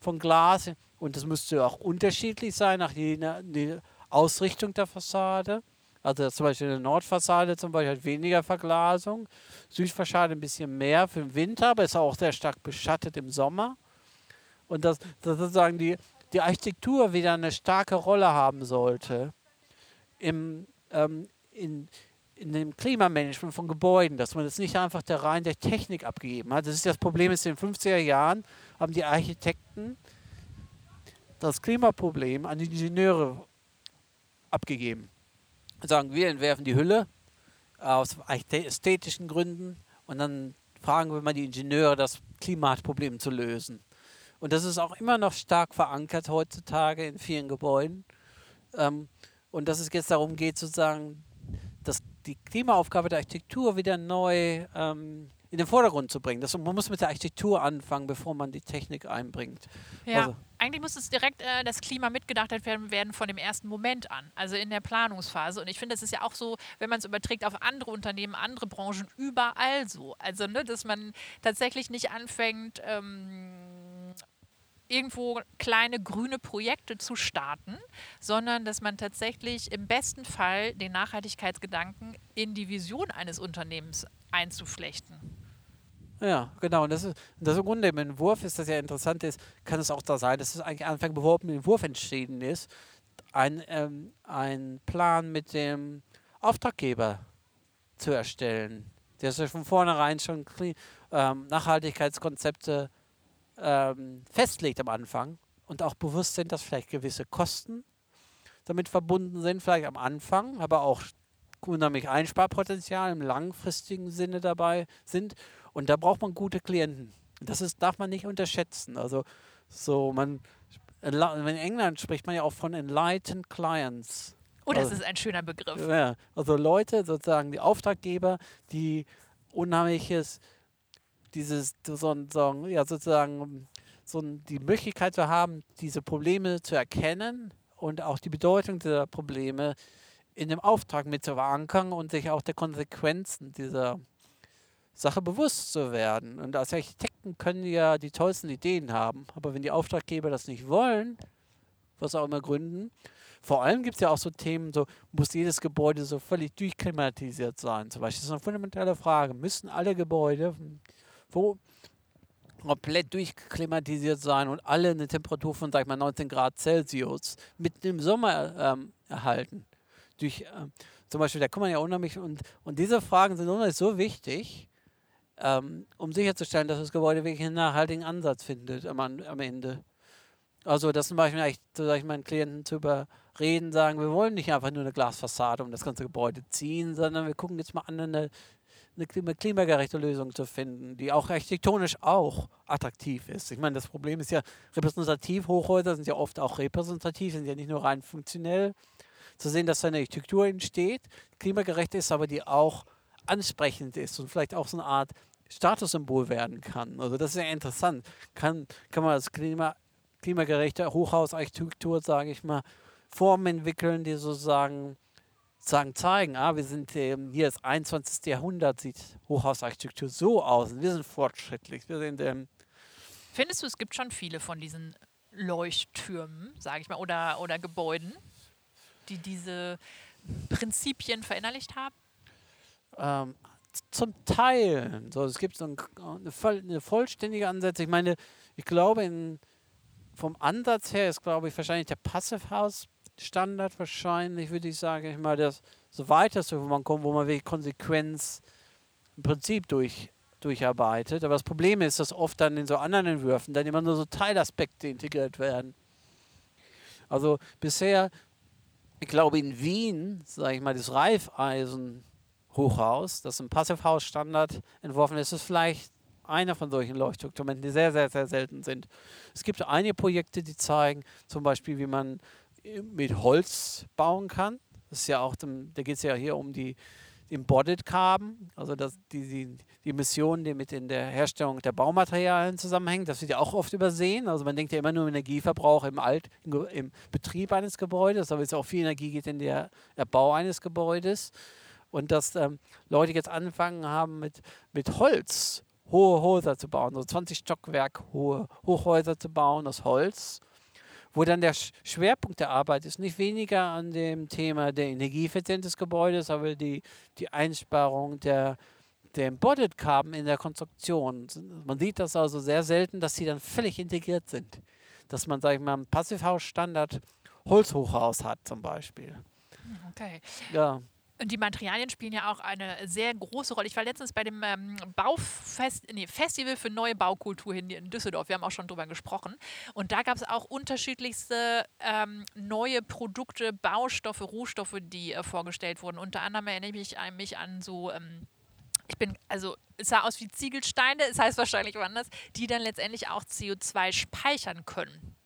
von Glas und das müsste auch unterschiedlich sein nach der Ausrichtung der Fassade. Also zum Beispiel eine Nordfassade zum Beispiel hat weniger Verglasung, Südfassade ein bisschen mehr für den Winter, aber ist auch sehr stark beschattet im Sommer. Und dass, dass sozusagen die, die Architektur wieder eine starke Rolle haben sollte im, ähm, in, in dem Klimamanagement von Gebäuden, dass man das nicht einfach der rein der Technik abgegeben hat. Das ist das Problem, ist in den 50er Jahren haben die Architekten das Klimaproblem an die Ingenieure abgegeben. Sagen, wir entwerfen die Hülle aus ästhetischen Gründen und dann fragen wir mal die Ingenieure, das Klimaproblem zu lösen. Und das ist auch immer noch stark verankert heutzutage in vielen Gebäuden. Ähm, und dass es jetzt darum geht, sozusagen das die Klimaaufgabe der Architektur wieder neu ähm, in den Vordergrund zu bringen. Das, man muss mit der Architektur anfangen, bevor man die Technik einbringt. Ja, also. eigentlich muss es direkt äh, das Klima mitgedacht werden, werden von dem ersten Moment an, also in der Planungsphase. Und ich finde, das ist ja auch so, wenn man es überträgt auf andere Unternehmen, andere Branchen, überall so. Also, ne, dass man tatsächlich nicht anfängt, ähm, irgendwo kleine grüne Projekte zu starten, sondern dass man tatsächlich im besten Fall den Nachhaltigkeitsgedanken in die Vision eines Unternehmens einzuflechten. Ja, genau. Und das ist, das im Grunde im Entwurf ist das ja interessant ist, kann es auch da sein, dass es eigentlich Anfang bevor ein Entwurf entschieden ist, ein, ähm, ein Plan mit dem Auftraggeber zu erstellen. Der ist ja von vornherein schon ähm, Nachhaltigkeitskonzepte ähm, festlegt am Anfang und auch bewusst sind, dass vielleicht gewisse Kosten damit verbunden sind, vielleicht am Anfang, aber auch unheimlich Einsparpotenzial im langfristigen Sinne dabei sind. Und da braucht man gute Klienten. Das ist, darf man nicht unterschätzen. Also so man in England spricht man ja auch von enlightened clients. Oh, das also, ist ein schöner Begriff. Ja, also Leute, sozusagen die Auftraggeber, die unheimliches, dieses, so, so, ja, sozusagen so die Möglichkeit zu haben, diese Probleme zu erkennen und auch die Bedeutung dieser Probleme in dem Auftrag mit zu verankern und sich auch der Konsequenzen dieser Sache bewusst zu werden. Und als Architekten können ja die tollsten Ideen haben, aber wenn die Auftraggeber das nicht wollen, was auch immer gründen, vor allem gibt es ja auch so Themen, so muss jedes Gebäude so völlig durchklimatisiert sein. Zum Beispiel das ist eine fundamentale Frage. Müssen alle Gebäude wo komplett durchklimatisiert sein und alle eine Temperatur von, sag ich mal, 19 Grad Celsius mitten im Sommer ähm, erhalten? Durch, ähm, zum Beispiel, da kann man ja unheimlich, und, und diese Fragen sind unheimlich so wichtig, ähm, um sicherzustellen, dass das Gebäude wirklich einen nachhaltigen Ansatz findet am, am Ende. Also das zum Beispiel eigentlich, sage ich meinen Klienten zu überreden, sagen, wir wollen nicht einfach nur eine Glasfassade um das ganze Gebäude ziehen, sondern wir gucken jetzt mal an, eine, eine klimagerechte Lösung zu finden, die auch architektonisch auch attraktiv ist. Ich meine, das Problem ist ja, repräsentativ Hochhäuser sind ja oft auch repräsentativ, sind ja nicht nur rein funktionell. Zu sehen, dass eine Architektur entsteht, klimagerecht ist, aber die auch ansprechend ist und vielleicht auch so eine Art Statussymbol werden kann. Also das ist ja interessant. Kann, kann man als Klima, klimagerechte Hochhausarchitektur, sage ich mal, Formen entwickeln, die sozusagen sagen, zeigen, ah, wir sind ähm, hier das 21. Jahrhundert, sieht Hochhausarchitektur so aus. Wir sind fortschrittlich. Wir sind, ähm Findest du, es gibt schon viele von diesen Leuchttürmen, sage ich mal, oder, oder Gebäuden, die diese Prinzipien verinnerlicht haben? Ähm, zum Teil. So, es gibt so ein, eine, eine vollständige Ansätze. Ich meine, ich glaube, in, vom Ansatz her ist, glaube ich, wahrscheinlich der Passive House Standard wahrscheinlich, würde ich sagen, ich mal das so weiteste, wo man kommt, wo man wirklich Konsequenz im Prinzip durch, durcharbeitet. Aber das Problem ist, dass oft dann in so anderen Entwürfen dann immer nur so Teilaspekte integriert werden. Also bisher, ich glaube in Wien, sage ich mal, das Reifeisen Hochhaus, das im Passivhaus-Standard entworfen ist, ist vielleicht einer von solchen Leuchtdokumenten, die sehr, sehr, sehr selten sind. Es gibt einige Projekte, die zeigen zum Beispiel, wie man mit Holz bauen kann. Das ist ja auch, da geht es ja hier um die Embodied Carbon, also das, die, die, die Emissionen, die mit in der Herstellung der Baumaterialien zusammenhängen. Das wird ja auch oft übersehen. Also man denkt ja immer nur im Energieverbrauch im, Alt, im Betrieb eines Gebäudes, aber es auch viel Energie geht in der Erbau eines Gebäudes. Und dass ähm, Leute jetzt angefangen haben, mit, mit Holz hohe Häuser zu bauen, so 20 Stockwerk hohe Hochhäuser zu bauen aus Holz, wo dann der Schwerpunkt der Arbeit ist nicht weniger an dem Thema der Energieeffizienz des Gebäudes, aber die, die Einsparung der, der Embodied Carbon in der Konstruktion. Man sieht das also sehr selten, dass sie dann völlig integriert sind. Dass man, sage ich mal, einen Passivhaus-Standard Holzhochhaus hat zum Beispiel. Okay. Ja. Und die Materialien spielen ja auch eine sehr große Rolle. Ich war letztens bei dem ähm, Baufest, nee, Festival für neue Baukultur in, in Düsseldorf. Wir haben auch schon drüber gesprochen. Und da gab es auch unterschiedlichste ähm, neue Produkte, Baustoffe, Rohstoffe, die äh, vorgestellt wurden. Unter anderem erinnere ich mich, mich an so. Ähm, ich bin, also es sah aus wie Ziegelsteine, es heißt wahrscheinlich woanders, die dann letztendlich auch CO2 speichern können.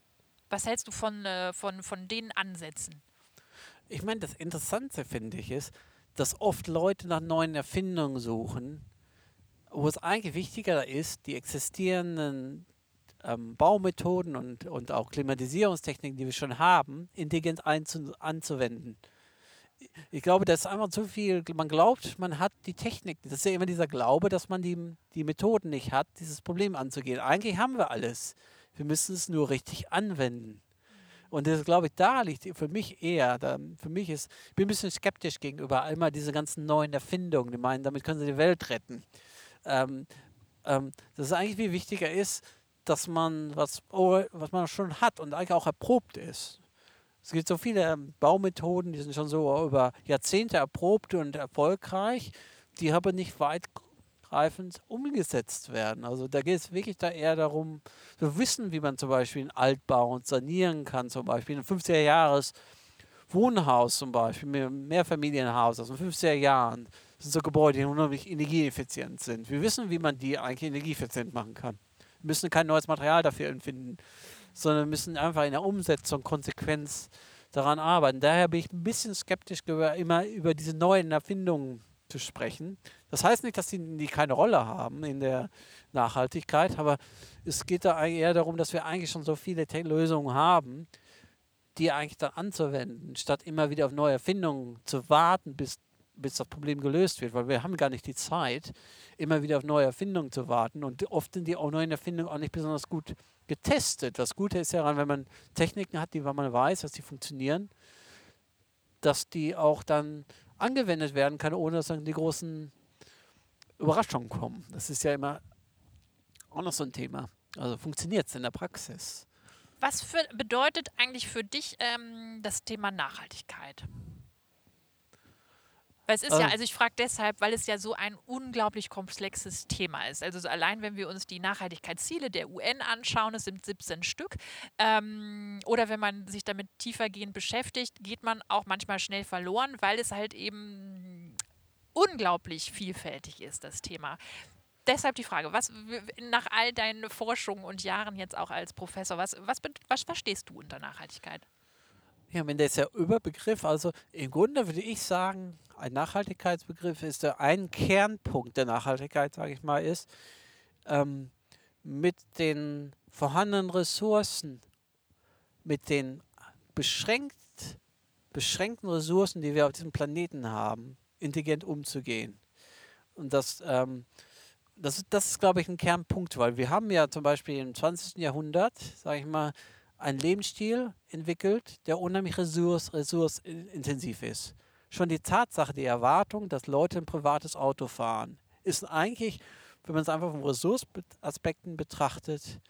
Was hältst du von, äh, von, von den Ansätzen? Ich meine, das Interessante finde ich ist, dass oft Leute nach neuen Erfindungen suchen, wo es eigentlich wichtiger ist, die existierenden ähm, Baumethoden und, und auch Klimatisierungstechniken, die wir schon haben, intelligent anzuwenden. Ich glaube, das ist einfach zu viel. Man glaubt, man hat die Technik. Das ist ja immer dieser Glaube, dass man die, die Methoden nicht hat, dieses Problem anzugehen. Eigentlich haben wir alles. Wir müssen es nur richtig anwenden. Und das, glaube ich, da liegt für mich eher, da, für mich ist, ich bin ein bisschen skeptisch gegenüber einmal diese ganzen neuen Erfindungen, die meinen, damit können sie die Welt retten. Ähm, ähm, dass es eigentlich viel wichtiger ist, dass man was, oh, was man schon hat und eigentlich auch erprobt ist. Es gibt so viele ähm, Baumethoden, die sind schon so über Jahrzehnte erprobt und erfolgreich, die aber nicht weit greifend umgesetzt werden. Also da geht es wirklich da eher darum, zu wissen, wie man zum Beispiel einen Altbau sanieren kann, zum Beispiel ein 50er Jahres Wohnhaus zum Beispiel, ein Mehrfamilienhaus aus den 50er Jahren. Das sind so Gebäude, die unheimlich energieeffizient sind. Wir wissen, wie man die eigentlich energieeffizient machen kann. Wir müssen kein neues Material dafür empfinden, sondern müssen einfach in der Umsetzung Konsequenz daran arbeiten. Daher bin ich ein bisschen skeptisch, immer über diese neuen Erfindungen zu sprechen. Das heißt nicht, dass die, die keine Rolle haben in der Nachhaltigkeit, aber es geht da eher darum, dass wir eigentlich schon so viele Lösungen haben, die eigentlich dann anzuwenden, statt immer wieder auf neue Erfindungen zu warten, bis, bis das Problem gelöst wird, weil wir haben gar nicht die Zeit, immer wieder auf neue Erfindungen zu warten und oft sind die auch neuen Erfindungen auch nicht besonders gut getestet. Das Gute ist ja, wenn man Techniken hat, die man weiß, dass die funktionieren, dass die auch dann angewendet werden kann, ohne dass dann die großen Überraschungen kommen. Das ist ja immer auch noch so ein Thema. Also funktioniert es in der Praxis? Was für, bedeutet eigentlich für dich ähm, das Thema Nachhaltigkeit? Weil es ist ähm. ja, also ich frage deshalb, weil es ja so ein unglaublich komplexes Thema ist. Also so allein, wenn wir uns die Nachhaltigkeitsziele der UN anschauen, es sind 17 Stück, ähm, oder wenn man sich damit tiefergehend beschäftigt, geht man auch manchmal schnell verloren, weil es halt eben unglaublich vielfältig ist, das Thema. Deshalb die Frage, was nach all deinen Forschungen und Jahren jetzt auch als Professor, was, was, was verstehst du unter Nachhaltigkeit? Ja, wenn der Überbegriff, also im Grunde würde ich sagen, ein Nachhaltigkeitsbegriff ist der ein Kernpunkt der Nachhaltigkeit, sage ich mal, ist, ähm, mit den vorhandenen Ressourcen, mit den beschränkt, beschränkten Ressourcen, die wir auf diesem Planeten haben, intelligent umzugehen. Und das, ähm, das, das ist, glaube ich, ein Kernpunkt, weil wir haben ja zum Beispiel im 20. Jahrhundert, sage ich mal, einen Lebensstil entwickelt, der unheimlich ressource, ressourcenintensiv ist. Schon die Tatsache, die Erwartung, dass Leute ein privates Auto fahren, ist eigentlich, wenn man es einfach von Ressourceaspekten betrachtet,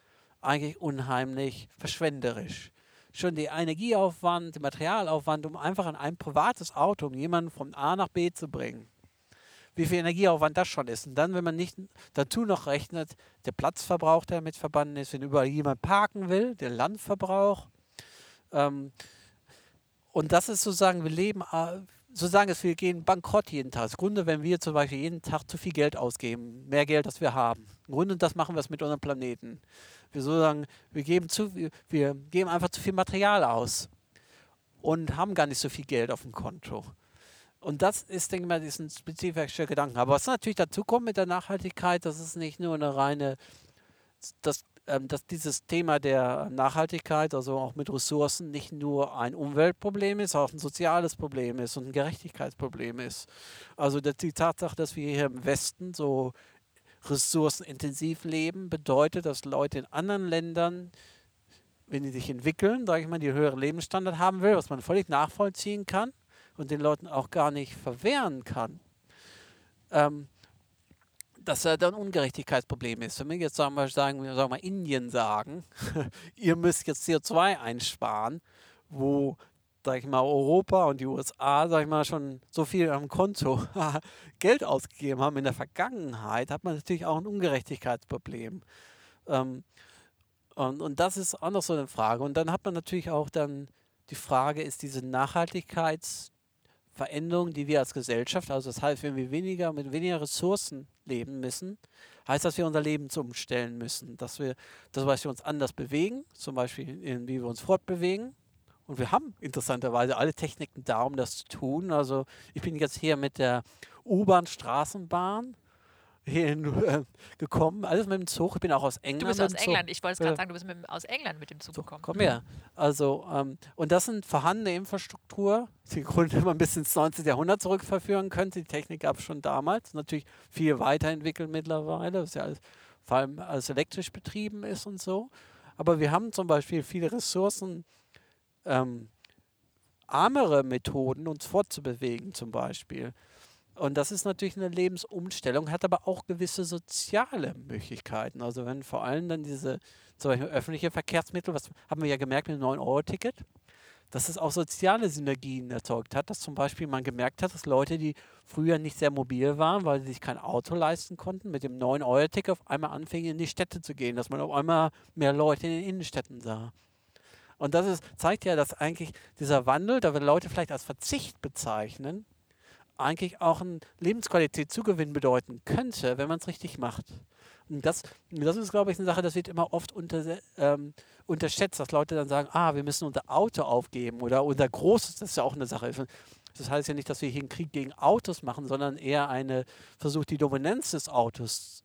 eigentlich unheimlich verschwenderisch. Schon der Energieaufwand, der Materialaufwand, um einfach an ein privates Auto, um jemanden von A nach B zu bringen, wie viel Energieaufwand das schon ist. Und dann, wenn man nicht dazu noch rechnet, der Platzverbrauch, der mit verbunden ist, wenn überall jemand parken will, der Landverbrauch. Ähm, und das ist sozusagen, wir leben, äh, sozusagen, wir gehen bankrott jeden Tag. Das Grunde, wenn wir zum Beispiel jeden Tag zu viel Geld ausgeben, mehr Geld, als wir haben. Im Grunde, das machen wir es mit unserem Planeten. Wir sozusagen, wir geben zu, wir geben einfach zu viel Material aus und haben gar nicht so viel Geld auf dem Konto. Und das ist, denke ich mal, diesen spezifischer Gedanken. Aber was natürlich dazu kommt mit der Nachhaltigkeit, das ist nicht nur eine reine, dass, ähm, dass dieses Thema der Nachhaltigkeit, also auch mit Ressourcen, nicht nur ein Umweltproblem ist, auch ein soziales Problem ist und ein Gerechtigkeitsproblem ist. Also die Tatsache, dass wir hier im Westen so ressourcenintensiv leben, bedeutet, dass Leute in anderen Ländern wenn die sich entwickeln, sage ich mal, die höheren Lebensstandard haben will, was man völlig nachvollziehen kann, und den Leuten auch gar nicht verwehren kann, ähm, dass dann ein Ungerechtigkeitsproblem ist. Wenn wir jetzt sagen wir, sagen, sagen wir Indien sagen, ihr müsst jetzt CO2 einsparen, wo sag ich mal, Europa und die USA, sag ich mal, schon so viel am Konto Geld ausgegeben haben in der Vergangenheit, hat man natürlich auch ein Ungerechtigkeitsproblem. Ähm, und, und das ist auch noch so eine Frage. Und dann hat man natürlich auch dann die Frage, ist diese Nachhaltigkeits- Veränderung, die wir als Gesellschaft, also das heißt, wenn wir weniger mit weniger Ressourcen leben müssen, heißt das, dass wir unser Leben umstellen müssen, dass wir, dass wir uns anders bewegen, zum Beispiel in, wie wir uns fortbewegen. Und wir haben interessanterweise alle Techniken da, um das zu tun. Also ich bin jetzt hier mit der U-Bahn, Straßenbahn hierhin äh, gekommen. Alles mit dem Zug. Ich bin auch aus England. Du bist aus England. Ich wollte es gerade sagen, du bist mit, aus England mit dem Zug gekommen. Komm her. Also, ähm, und das sind vorhandene Infrastruktur, die Grunde man bis ins 19. Jahrhundert zurückverführen könnte. Die Technik gab es schon damals. Natürlich viel weiterentwickelt mittlerweile, was ja alles, vor allem alles elektrisch betrieben ist und so. Aber wir haben zum Beispiel viele Ressourcen. Ähm, armere Methoden, uns fortzubewegen zum Beispiel. Und das ist natürlich eine Lebensumstellung, hat aber auch gewisse soziale Möglichkeiten. Also wenn vor allem dann diese zum Beispiel öffentliche Verkehrsmittel, was haben wir ja gemerkt mit dem 9-Euro-Ticket, dass es auch soziale Synergien erzeugt hat, dass zum Beispiel man gemerkt hat, dass Leute, die früher nicht sehr mobil waren, weil sie sich kein Auto leisten konnten, mit dem 9-Euro-Ticket auf einmal anfingen, in die Städte zu gehen, dass man auf einmal mehr Leute in den Innenstädten sah. Und das ist, zeigt ja, dass eigentlich dieser Wandel, da wir Leute vielleicht als Verzicht bezeichnen, eigentlich auch einen Lebensqualitätszugewinn bedeuten könnte, wenn man es richtig macht. Und das, das ist, glaube ich, eine Sache, das wird immer oft unter, ähm, unterschätzt, dass Leute dann sagen, ah, wir müssen unser Auto aufgeben oder unser großes, das ist ja auch eine Sache. Das heißt ja nicht, dass wir hier einen Krieg gegen Autos machen, sondern eher eine Versuch, die Dominanz des Autos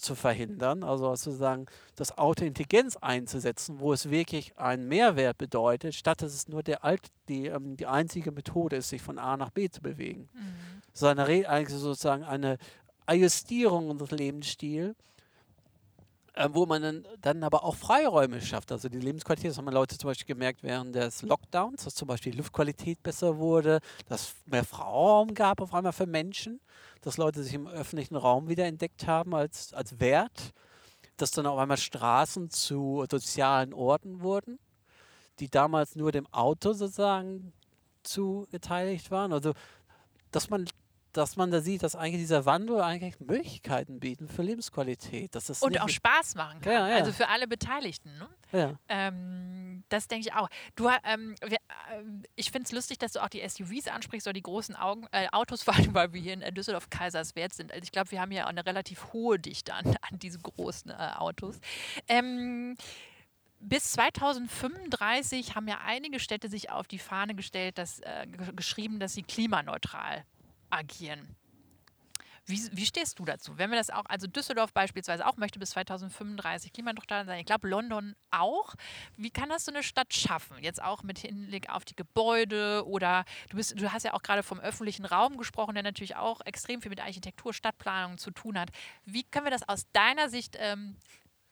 zu verhindern, also sozusagen das Auto Intelligenz einzusetzen, wo es wirklich einen Mehrwert bedeutet, statt dass es nur der alt, die, ähm, die einzige Methode ist, sich von A nach B zu bewegen. Mhm. Sondern eigentlich sozusagen eine Ajustierung unseres Lebensstils äh, wo man dann, dann aber auch Freiräume schafft. Also die Lebensqualität, das haben Leute zum Beispiel gemerkt während des Lockdowns, dass zum Beispiel die Luftqualität besser wurde, dass mehr Freiraum gab auf einmal für Menschen, dass Leute sich im öffentlichen Raum wieder entdeckt haben als, als Wert, dass dann auf einmal Straßen zu sozialen Orten wurden, die damals nur dem Auto sozusagen zugeteiligt waren. Also dass man dass man da sieht, dass eigentlich dieser Wandel eigentlich Möglichkeiten bietet für Lebensqualität. Dass das und auch Spaß machen kann. Ja, ja. Also für alle Beteiligten. Ne? Ja. Ähm, das denke ich auch. Du, ähm, wir, äh, ich finde es lustig, dass du auch die SUVs ansprichst oder die großen Augen, äh, Autos, vor allem weil wir hier in Düsseldorf Kaiserswerth sind. Also ich glaube, wir haben ja auch eine relativ hohe Dichte an, an diese großen äh, Autos. Ähm, bis 2035 haben ja einige Städte sich auf die Fahne gestellt, dass, äh, geschrieben, dass sie klimaneutral agieren. Wie, wie, stehst du dazu? Wenn wir das auch, also Düsseldorf beispielsweise auch möchte bis 2035 klimaneutral sein, ich glaube London auch. Wie kann das so eine Stadt schaffen? Jetzt auch mit Hinblick auf die Gebäude oder du, bist, du hast ja auch gerade vom öffentlichen Raum gesprochen, der natürlich auch extrem viel mit Architektur, Stadtplanung zu tun hat. Wie können wir das aus deiner Sicht ähm,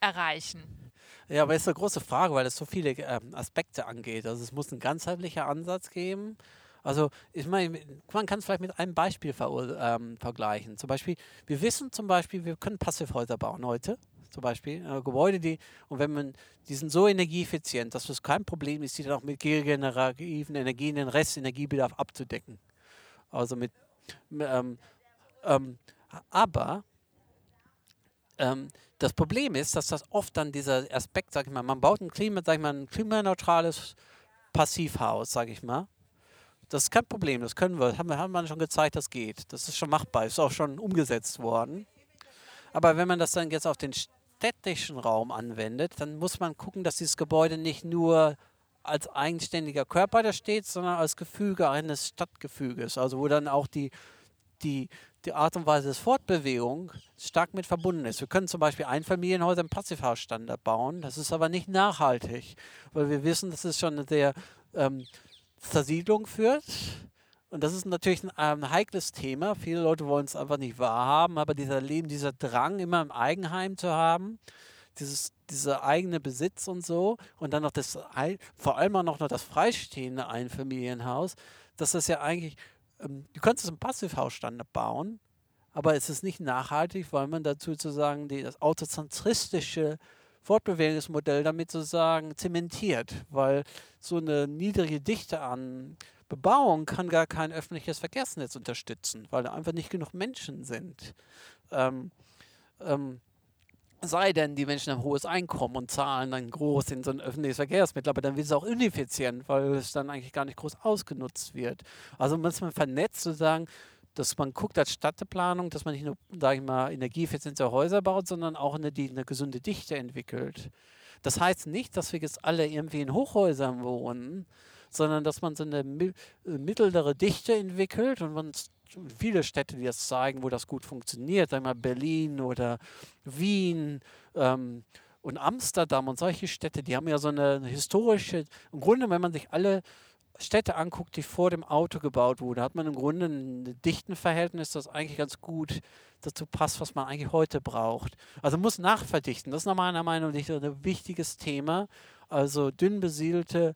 erreichen? Ja, aber ist eine große Frage, weil es so viele ähm, Aspekte angeht. Also es muss ein ganzheitlicher Ansatz geben. Also ich meine, man kann es vielleicht mit einem Beispiel ver ähm, vergleichen. Zum Beispiel, wir wissen zum Beispiel, wir können Passivhäuser bauen heute. Zum Beispiel äh, Gebäude, die, und wenn man, die sind so energieeffizient, dass es kein Problem ist, die dann auch mit regenerativen Energien den Restenergiebedarf abzudecken. Also mit, ähm, ähm, aber ähm, das Problem ist, dass das oft dann dieser Aspekt, sag ich mal, man baut ein Klima, sag ich mal, ein klimaneutrales Passivhaus, sag ich mal. Das ist kein Problem, das können wir. Haben wir haben wir schon gezeigt, das geht. Das ist schon machbar, ist auch schon umgesetzt worden. Aber wenn man das dann jetzt auf den städtischen Raum anwendet, dann muss man gucken, dass dieses Gebäude nicht nur als eigenständiger Körper da steht, sondern als Gefüge eines Stadtgefüges. Also wo dann auch die, die, die Art und Weise des Fortbewegung stark mit verbunden ist. Wir können zum Beispiel Einfamilienhäuser im Passivhausstandard bauen. Das ist aber nicht nachhaltig, weil wir wissen, das ist schon eine sehr ähm, Zersiedlung führt. Und das ist natürlich ein, ein heikles Thema. Viele Leute wollen es einfach nicht wahrhaben, aber dieser Leben, dieser Drang, immer im Eigenheim zu haben, dieses, dieser eigene Besitz und so, und dann noch das, vor allem auch noch das freistehende Einfamilienhaus, dass das ja eigentlich, ähm, du kannst es im Passivhausstandard bauen, aber es ist nicht nachhaltig, weil man dazu sozusagen die, das autozentristische Fortbewegungsmodell damit sozusagen zementiert, weil so eine niedrige Dichte an Bebauung kann gar kein öffentliches Verkehrsnetz unterstützen, weil da einfach nicht genug Menschen sind. Ähm, ähm, sei denn, die Menschen haben hohes Einkommen und zahlen dann groß in so ein öffentliches Verkehrsmittel, aber dann wird es auch ineffizient, weil es dann eigentlich gar nicht groß ausgenutzt wird. Also muss man vernetzt sozusagen dass man guckt als Stadtplanung, dass man nicht nur, sage ich mal, energieeffiziente Häuser baut, sondern auch eine, die eine gesunde Dichte entwickelt. Das heißt nicht, dass wir jetzt alle irgendwie in Hochhäusern wohnen, sondern dass man so eine äh, mittlere Dichte entwickelt und man viele Städte, die das zeigen, wo das gut funktioniert, sagen wir mal Berlin oder Wien ähm, und Amsterdam und solche Städte, die haben ja so eine historische, im Grunde, wenn man sich alle Städte anguckt, die vor dem Auto gebaut wurden, hat man im Grunde ein Dichtenverhältnis, das eigentlich ganz gut dazu passt, was man eigentlich heute braucht. Also muss nachverdichten. Das ist nach meiner Meinung nach ein wichtiges Thema. Also dünn besiedelte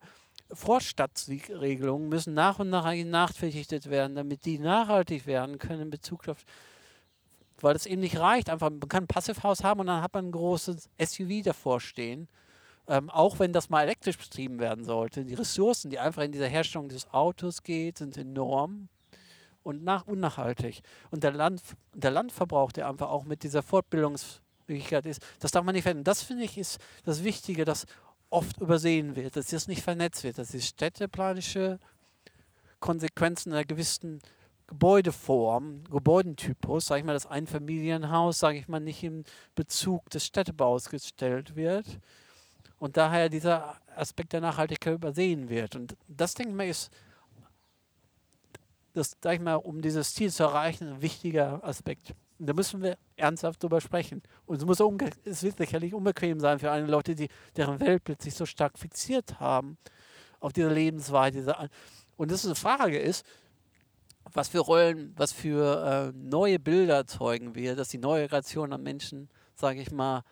Vorstadtregelungen müssen nach und nach eigentlich nachverdichtet werden, damit die nachhaltig werden können in Bezug auf weil es eben nicht reicht, einfach man kann ein Passivhaus haben und dann hat man ein großes SUV davor stehen ähm, auch wenn das mal elektrisch betrieben werden sollte, die Ressourcen, die einfach in dieser Herstellung des Autos geht, sind enorm und nach, unnachhaltig. Und der, Land, der Landverbrauch, der einfach auch mit dieser Fortbildungsmöglichkeit ist, das darf man nicht verändern. Das finde ich ist das Wichtige, das oft übersehen wird, dass das nicht vernetzt wird, dass die städteplanische Konsequenzen einer gewissen Gebäudeform, Gebäudentypus, sage ich mal, das Einfamilienhaus, sage ich mal, nicht im Bezug des Städtebaus gestellt wird und daher dieser Aspekt der Nachhaltigkeit übersehen wird. Und das, denke ich mal, ist, das, sag ich mal, um dieses Ziel zu erreichen, ein wichtiger Aspekt. Und da müssen wir ernsthaft drüber sprechen. Und es, muss es wird sicherlich unbequem sein für eine Leute, die deren Weltbild sich so stark fixiert haben auf diese Lebensweise. Und das ist eine Frage ist, was für Rollen, was für äh, neue Bilder erzeugen wir, dass die neue Generation an Menschen, sage ich mal,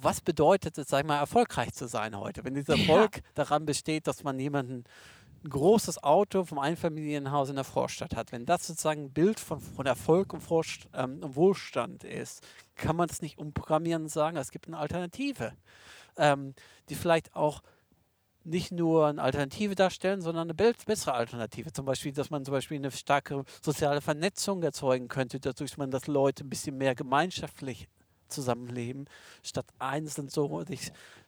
was bedeutet es, sag mal, erfolgreich zu sein heute? Wenn dieser Erfolg ja. daran besteht, dass man jemanden ein großes Auto vom Einfamilienhaus in der Vorstadt hat, wenn das sozusagen ein Bild von, von Erfolg und, Vorst ähm, und Wohlstand ist, kann man das nicht umprogrammieren und sagen, es gibt eine Alternative, ähm, die vielleicht auch nicht nur eine Alternative darstellen, sondern eine bessere Alternative. Zum Beispiel, dass man zum Beispiel eine starke soziale Vernetzung erzeugen könnte, dadurch man, dass Leute ein bisschen mehr gemeinschaftlich zusammenleben, statt einzeln so,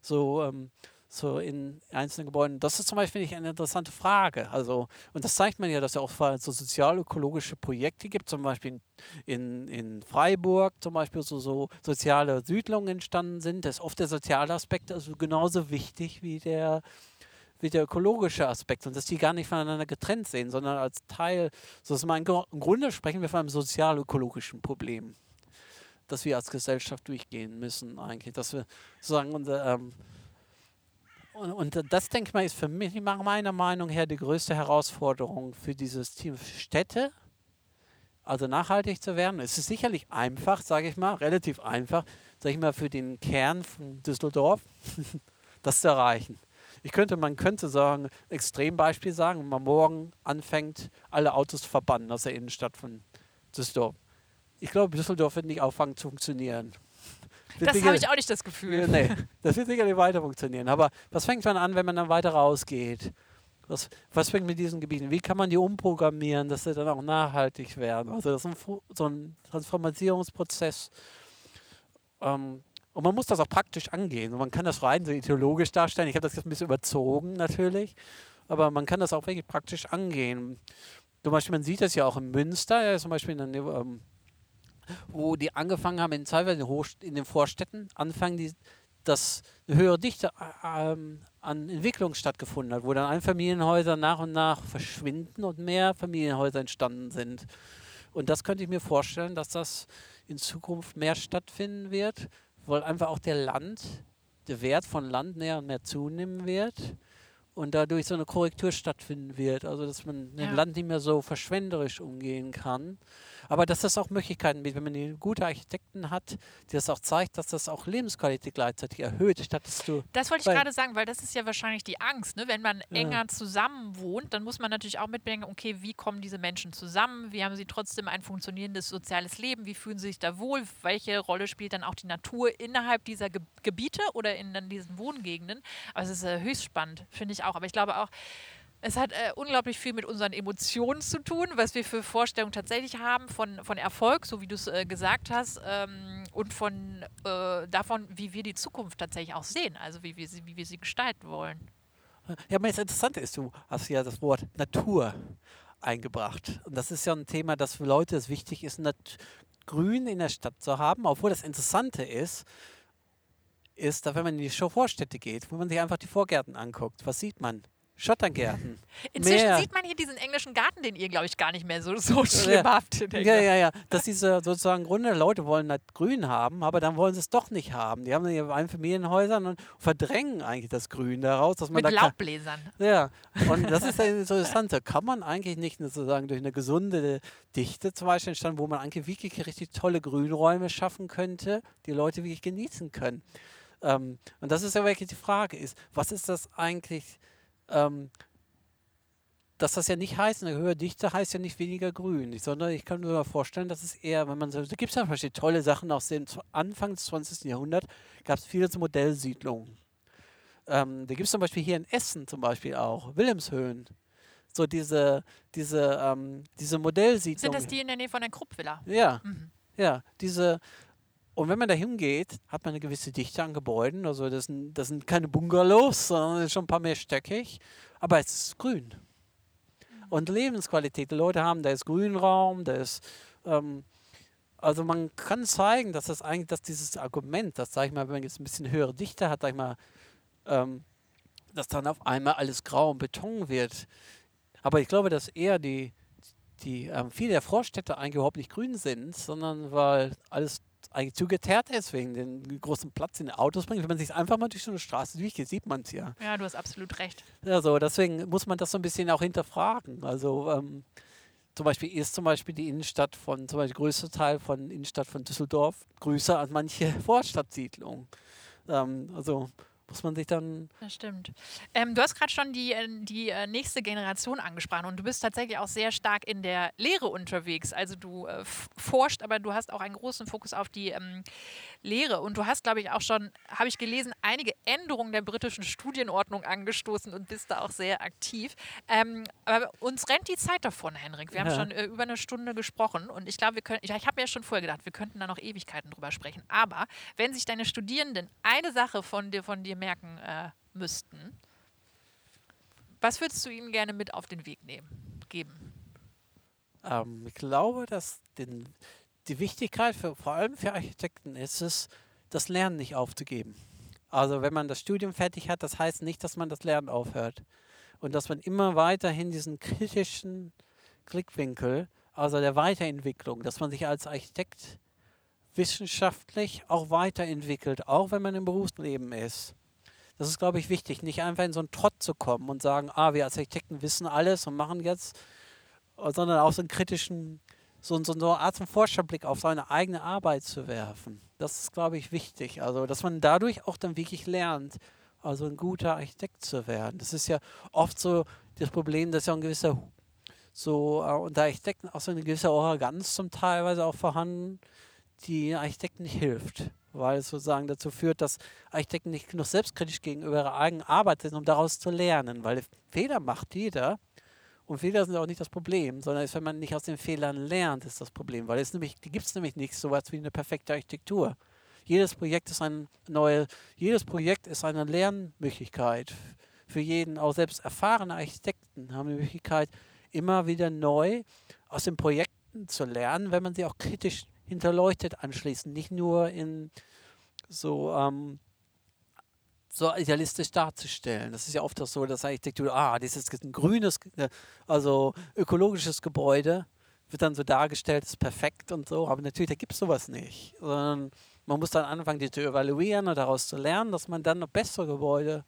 so, ähm, so in einzelnen Gebäuden. Das ist zum Beispiel ich, eine interessante Frage. Also, und das zeigt man ja, dass es auch so sozial-ökologische Projekte gibt, zum Beispiel in, in Freiburg, zum Beispiel so, so soziale Siedlungen entstanden sind. Da ist oft der soziale Aspekt also genauso wichtig wie der wie der ökologische Aspekt und dass die gar nicht voneinander getrennt sehen, sondern als Teil, so dass man im Grunde sprechen wir von einem sozial-ökologischen Problem, das wir als Gesellschaft durchgehen müssen eigentlich, dass wir sozusagen unser ähm, und, und, das, denke ich mal, ist für mich meiner Meinung her die größte Herausforderung für dieses Team Städte, also nachhaltig zu werden. Es ist sicherlich einfach, sage ich mal, relativ einfach, sage ich mal, für den Kern von Düsseldorf, das zu erreichen. Ich könnte, man könnte sagen, Extrembeispiel sagen, wenn man morgen anfängt, alle Autos zu verbannen aus der Innenstadt von Düsseldorf. Ich glaube, Düsseldorf wird nicht auffangen zu funktionieren. Das habe ich auch nicht das Gefühl. Nee, das wird sicherlich weiter funktionieren. Aber was fängt man an, wenn man dann weiter rausgeht? Was, was fängt mit diesen Gebieten? Wie kann man die umprogrammieren, dass sie dann auch nachhaltig werden? Also das ist ein, so ein Transformationsprozess. Ähm, und man muss das auch praktisch angehen. Und man kann das rein so ideologisch darstellen. Ich habe das jetzt ein bisschen überzogen natürlich, aber man kann das auch wirklich praktisch angehen. Zum Beispiel, man sieht das ja auch in Münster, ja, zum Beispiel in der, ähm, wo die angefangen haben, in, in den Vorstädten, anfangen, die, dass eine höhere Dichte äh, ähm, an Entwicklung stattgefunden hat, wo dann Einfamilienhäuser nach und nach verschwinden und mehr Familienhäuser entstanden sind. Und das könnte ich mir vorstellen, dass das in Zukunft mehr stattfinden wird, weil einfach auch der Land, der Wert von Land näher und mehr zunehmen wird und dadurch so eine Korrektur stattfinden wird. Also dass man ja. im Land nicht mehr so verschwenderisch umgehen kann. Aber dass das auch Möglichkeiten bietet, wenn man gute Architekten hat, die das auch zeigt, dass das auch Lebensqualität gleichzeitig erhöht, statt dass du. Das wollte ich gerade sagen, weil das ist ja wahrscheinlich die Angst. Ne? Wenn man ja. enger zusammen wohnt, dann muss man natürlich auch mitbedenken, okay, wie kommen diese Menschen zusammen? Wie haben sie trotzdem ein funktionierendes soziales Leben? Wie fühlen sie sich da wohl? Welche Rolle spielt dann auch die Natur innerhalb dieser Ge Gebiete oder in, in diesen Wohngegenden? Also es ist äh, höchst spannend, finde ich auch. Aber ich glaube auch, es hat äh, unglaublich viel mit unseren Emotionen zu tun, was wir für Vorstellungen tatsächlich haben von, von Erfolg, so wie du es äh, gesagt hast, ähm, und von äh, davon, wie wir die Zukunft tatsächlich auch sehen, also wie wir sie, wie wir sie gestalten wollen. Ja, aber das Interessante ist, du hast ja das Wort Natur eingebracht. Und das ist ja ein Thema, das für Leute es wichtig ist, Grün in der Stadt zu haben. Obwohl das Interessante ist, ist, dass wenn man in die Vorstädte geht, wo man sich einfach die Vorgärten anguckt, was sieht man? Schottergärten. Inzwischen mehr. sieht man hier diesen englischen Garten, den ihr, glaube ich, gar nicht mehr so, so schlimm habt. Ja, ja, ja. Dass diese sozusagen Grunde Leute wollen das Grün haben, aber dann wollen sie es doch nicht haben. Die haben dann ihre Einfamilienhäusern und verdrängen eigentlich das Grün daraus. Dass man Mit da Laubbläsern. Ja, und das ist das Interessante. Kann man eigentlich nicht sozusagen durch eine gesunde Dichte zum Beispiel entstanden, wo man eigentlich wirklich richtig tolle Grünräume schaffen könnte, die Leute wirklich genießen können. Ähm, und das ist ja wirklich die Frage, ist, was ist das eigentlich ähm, dass das ja nicht heißt, eine höhere Dichte heißt ja nicht weniger grün, sondern ich kann mir mal vorstellen, dass es eher, wenn man so, da gibt es ja zum tolle Sachen aus dem Anfang des 20. Jahrhunderts, gab es viele so Modellsiedlungen. Ähm, da gibt es zum Beispiel hier in Essen zum Beispiel auch, Wilhelmshöhen. So diese, diese, ähm, diese Modellsiedlungen. Sind das die in der Nähe von der Kruppvilla? Ja, mhm. ja, diese, und wenn man da hingeht, hat man eine gewisse Dichte an Gebäuden. Also das sind, das sind keine Bungalows, sondern schon ein paar mehr stöckig. Aber es ist grün. Und Lebensqualität. Die Leute haben, da ist Grünraum, da ist ähm, also man kann zeigen, dass das eigentlich, dass dieses Argument, dass, sag ich mal, wenn man jetzt ein bisschen höhere Dichte hat, sag ich mal, ähm, dass dann auf einmal alles grau und Beton wird. Aber ich glaube, dass eher die, die ähm, viele der Vorstädte eigentlich überhaupt nicht grün sind, sondern weil alles eigentlich zugeteert ist wegen den großen Platz in den Autos bringt. Wenn man sich einfach mal durch so eine Straße durchgeht, sieht man es ja. Ja, du hast absolut recht. Also deswegen muss man das so ein bisschen auch hinterfragen. Also ähm, zum Beispiel ist zum Beispiel die Innenstadt von, zum Beispiel größter Teil von Innenstadt von Düsseldorf größer als manche Vorstadtsiedlungen. Ähm, also muss man sich dann. Das stimmt. Ähm, du hast gerade schon die, äh, die äh, nächste Generation angesprochen und du bist tatsächlich auch sehr stark in der Lehre unterwegs. Also du äh, forscht, aber du hast auch einen großen Fokus auf die ähm, Lehre und du hast, glaube ich, auch schon, habe ich gelesen, einige Änderungen der britischen Studienordnung angestoßen und bist da auch sehr aktiv. Ähm, aber uns rennt die Zeit davon, Henrik. Wir ja. haben schon äh, über eine Stunde gesprochen und ich glaube, wir können, ja, ich habe mir ja schon vorher gedacht, wir könnten da noch Ewigkeiten drüber sprechen. Aber wenn sich deine Studierenden eine Sache von dir, von dir merken äh, müssten, was würdest du ihnen gerne mit auf den Weg nehmen, geben? Ähm, ich glaube, dass den, die Wichtigkeit für, vor allem für Architekten ist es, das Lernen nicht aufzugeben. Also wenn man das Studium fertig hat, das heißt nicht, dass man das Lernen aufhört. Und dass man immer weiterhin diesen kritischen Blickwinkel, also der Weiterentwicklung, dass man sich als Architekt wissenschaftlich auch weiterentwickelt, auch wenn man im Berufsleben ist. Das ist, glaube ich, wichtig, nicht einfach in so einen Trott zu kommen und sagen, ah, wir als Architekten wissen alles und machen jetzt, sondern auch so einen kritischen, so, so eine Art von Forscherblick auf seine eigene Arbeit zu werfen. Das ist, glaube ich, wichtig. Also, dass man dadurch auch dann wirklich lernt, also ein guter Architekt zu werden. Das ist ja oft so das Problem, dass ja ein gewisser, so äh, unter Architekten auch so eine gewisse Arroganz zum Teilweise auch vorhanden, die Architekten nicht hilft weil es sozusagen dazu führt, dass Architekten nicht genug selbstkritisch gegenüber ihrer eigenen Arbeit sind, um daraus zu lernen, weil Fehler macht jeder und Fehler sind auch nicht das Problem, sondern ist, wenn man nicht aus den Fehlern lernt, ist das Problem, weil es nämlich, gibt nämlich nicht so etwas wie eine perfekte Architektur. Jedes Projekt ist ein neue, jedes Projekt ist eine Lernmöglichkeit für jeden, auch selbst erfahrene Architekten haben die Möglichkeit, immer wieder neu aus den Projekten zu lernen, wenn man sie auch kritisch hinterleuchtet anschließend, nicht nur in so, ähm, so idealistisch darzustellen. Das ist ja oft auch so, dass Architektur, ah, das ist ein grünes, äh, also ökologisches Gebäude, wird dann so dargestellt, ist perfekt und so, aber natürlich, da gibt es sowas nicht. Sondern man muss dann anfangen, die zu evaluieren und daraus zu lernen, dass man dann noch bessere Gebäude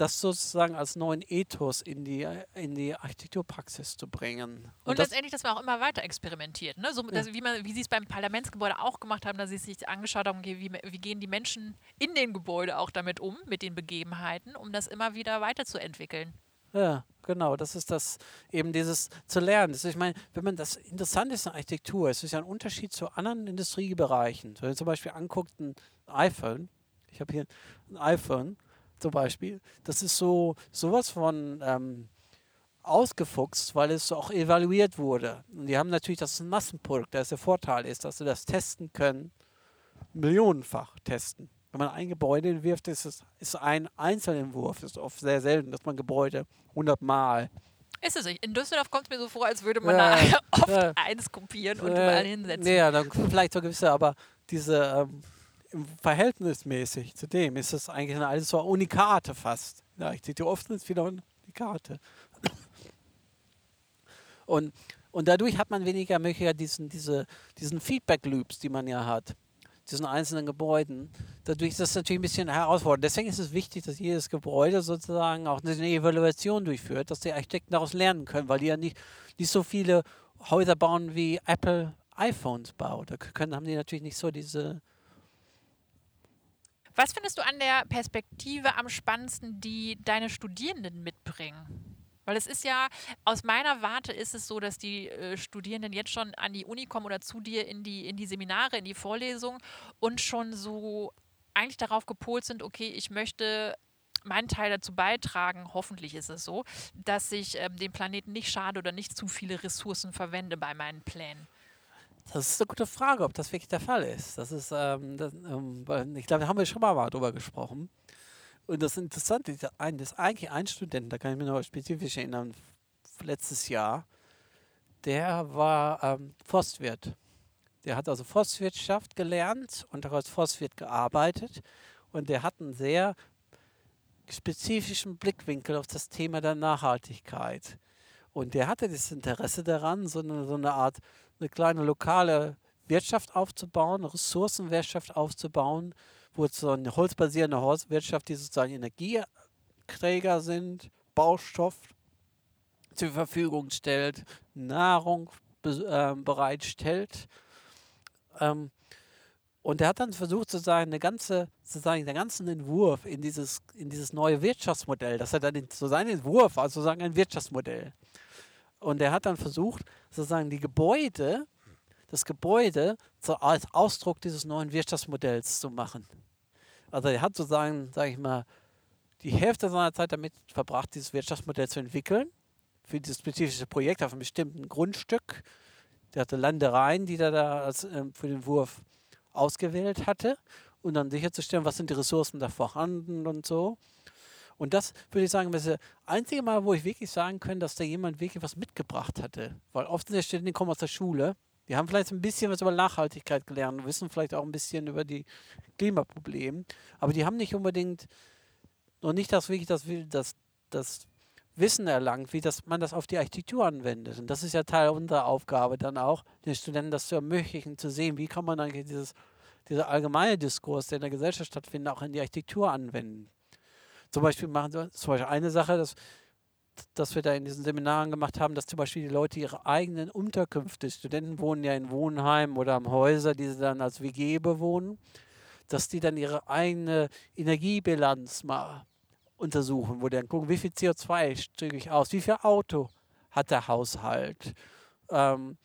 das sozusagen als neuen Ethos in die, in die Architekturpraxis zu bringen. Und, und letztendlich, dass man auch immer weiter experimentiert. Ne? So, ja. wie, wie sie es beim Parlamentsgebäude auch gemacht haben, dass sie sich angeschaut haben, okay, wie, wie gehen die Menschen in den Gebäuden auch damit um, mit den Begebenheiten, um das immer wieder weiterzuentwickeln. Ja, genau. Das ist das eben dieses zu lernen. Das ist, ich meine, wenn man das interessant ist in Architektur, es ist ja ein Unterschied zu anderen Industriebereichen. Wenn man zum Beispiel anguckt, ein iPhone, ich habe hier ein iPhone, zum Beispiel. Das ist so sowas von ähm, ausgefuchst, weil es auch evaluiert wurde. Und die haben natürlich das ist ein Massenprodukt. Der Vorteil ist, dass sie das testen können, millionenfach testen. Wenn man ein Gebäude entwirft, ist es ist ein Einzelentwurf. Das ist oft sehr selten, dass man Gebäude 100 Mal ist es nicht. In Düsseldorf kommt es mir so vor, als würde man ja, da oft ja, eins kopieren und äh, überall hinsetzen. Ja, dann vielleicht so gewisse, aber diese ähm, verhältnismäßig zu dem ist es eigentlich alles so Unikate fast. Ich zitiere oft ist wieder Unikate. Und, und dadurch hat man weniger Möglichkeit, diesen, diese, diesen Feedback-Loops, die man ja hat, diesen einzelnen Gebäuden. Dadurch ist das natürlich ein bisschen herausfordernd. Deswegen ist es wichtig, dass jedes Gebäude sozusagen auch eine Evaluation durchführt, dass die Architekten daraus lernen können, weil die ja nicht, nicht so viele Häuser bauen wie Apple iPhones baut. Da können, haben die natürlich nicht so diese was findest du an der Perspektive am spannendsten, die deine Studierenden mitbringen? Weil es ist ja, aus meiner Warte ist es so, dass die äh, Studierenden jetzt schon an die Uni kommen oder zu dir in die, in die Seminare, in die Vorlesungen und schon so eigentlich darauf gepolt sind, okay, ich möchte meinen Teil dazu beitragen, hoffentlich ist es so, dass ich ähm, dem Planeten nicht schade oder nicht zu viele Ressourcen verwende bei meinen Plänen. Das ist eine gute Frage, ob das wirklich der Fall ist. Das ist, ähm, das, ähm, ich glaube, da haben wir schon mal drüber gesprochen. Und das Interessante ist, ein, das ist eigentlich ein Student, da kann ich mich noch spezifisch erinnern, letztes Jahr, der war ähm, Forstwirt. Der hat also Forstwirtschaft gelernt und auch als Forstwirt gearbeitet. Und der hat einen sehr spezifischen Blickwinkel auf das Thema der Nachhaltigkeit. Und der hatte das Interesse daran, so eine, so eine Art, eine kleine lokale Wirtschaft aufzubauen, eine Ressourcenwirtschaft aufzubauen, wo es so eine holzbasierende Wirtschaft, die sozusagen Energieträger sind, Baustoff zur Verfügung stellt, Nahrung äh, bereitstellt. Ähm, und er hat dann versucht, sozusagen, eine ganze, sozusagen den ganzen Entwurf in dieses, in dieses neue Wirtschaftsmodell, dass er dann in, so seinen Entwurf, also sozusagen ein Wirtschaftsmodell. Und er hat dann versucht, sozusagen die Gebäude, das Gebäude zu, als Ausdruck dieses neuen Wirtschaftsmodells zu machen. Also er hat sozusagen, sage ich mal, die Hälfte seiner Zeit damit verbracht, dieses Wirtschaftsmodell zu entwickeln, für dieses spezifische Projekt auf einem bestimmten Grundstück. Der hatte Landereien, die er da als, äh, für den Wurf ausgewählt hatte und dann sicherzustellen, was sind die Ressourcen da vorhanden und so. Und das würde ich sagen, das ist das einzige Mal, wo ich wirklich sagen kann, dass da jemand wirklich was mitgebracht hatte. Weil oft sind die Studenten, die kommen aus der Schule, die haben vielleicht ein bisschen was über Nachhaltigkeit gelernt, wissen vielleicht auch ein bisschen über die Klimaprobleme, aber die haben nicht unbedingt noch nicht das wirklich das, das, das Wissen erlangt, wie das, man das auf die Architektur anwendet. Und das ist ja Teil unserer Aufgabe, dann auch den Studenten das zu ermöglichen, zu sehen, wie kann man eigentlich dieses, dieser allgemeine Diskurs, der in der Gesellschaft stattfindet, auch in die Architektur anwenden. Zum Beispiel machen wir zum Beispiel eine Sache, dass, dass wir da in diesen Seminaren gemacht haben, dass zum Beispiel die Leute ihre eigenen Unterkünfte, Studenten wohnen ja in Wohnheimen oder am Häuser, die sie dann als WG bewohnen, dass die dann ihre eigene Energiebilanz mal untersuchen, wo die dann gucken, wie viel CO2 ströme ich aus, wie viel Auto hat der Haushalt, ähm,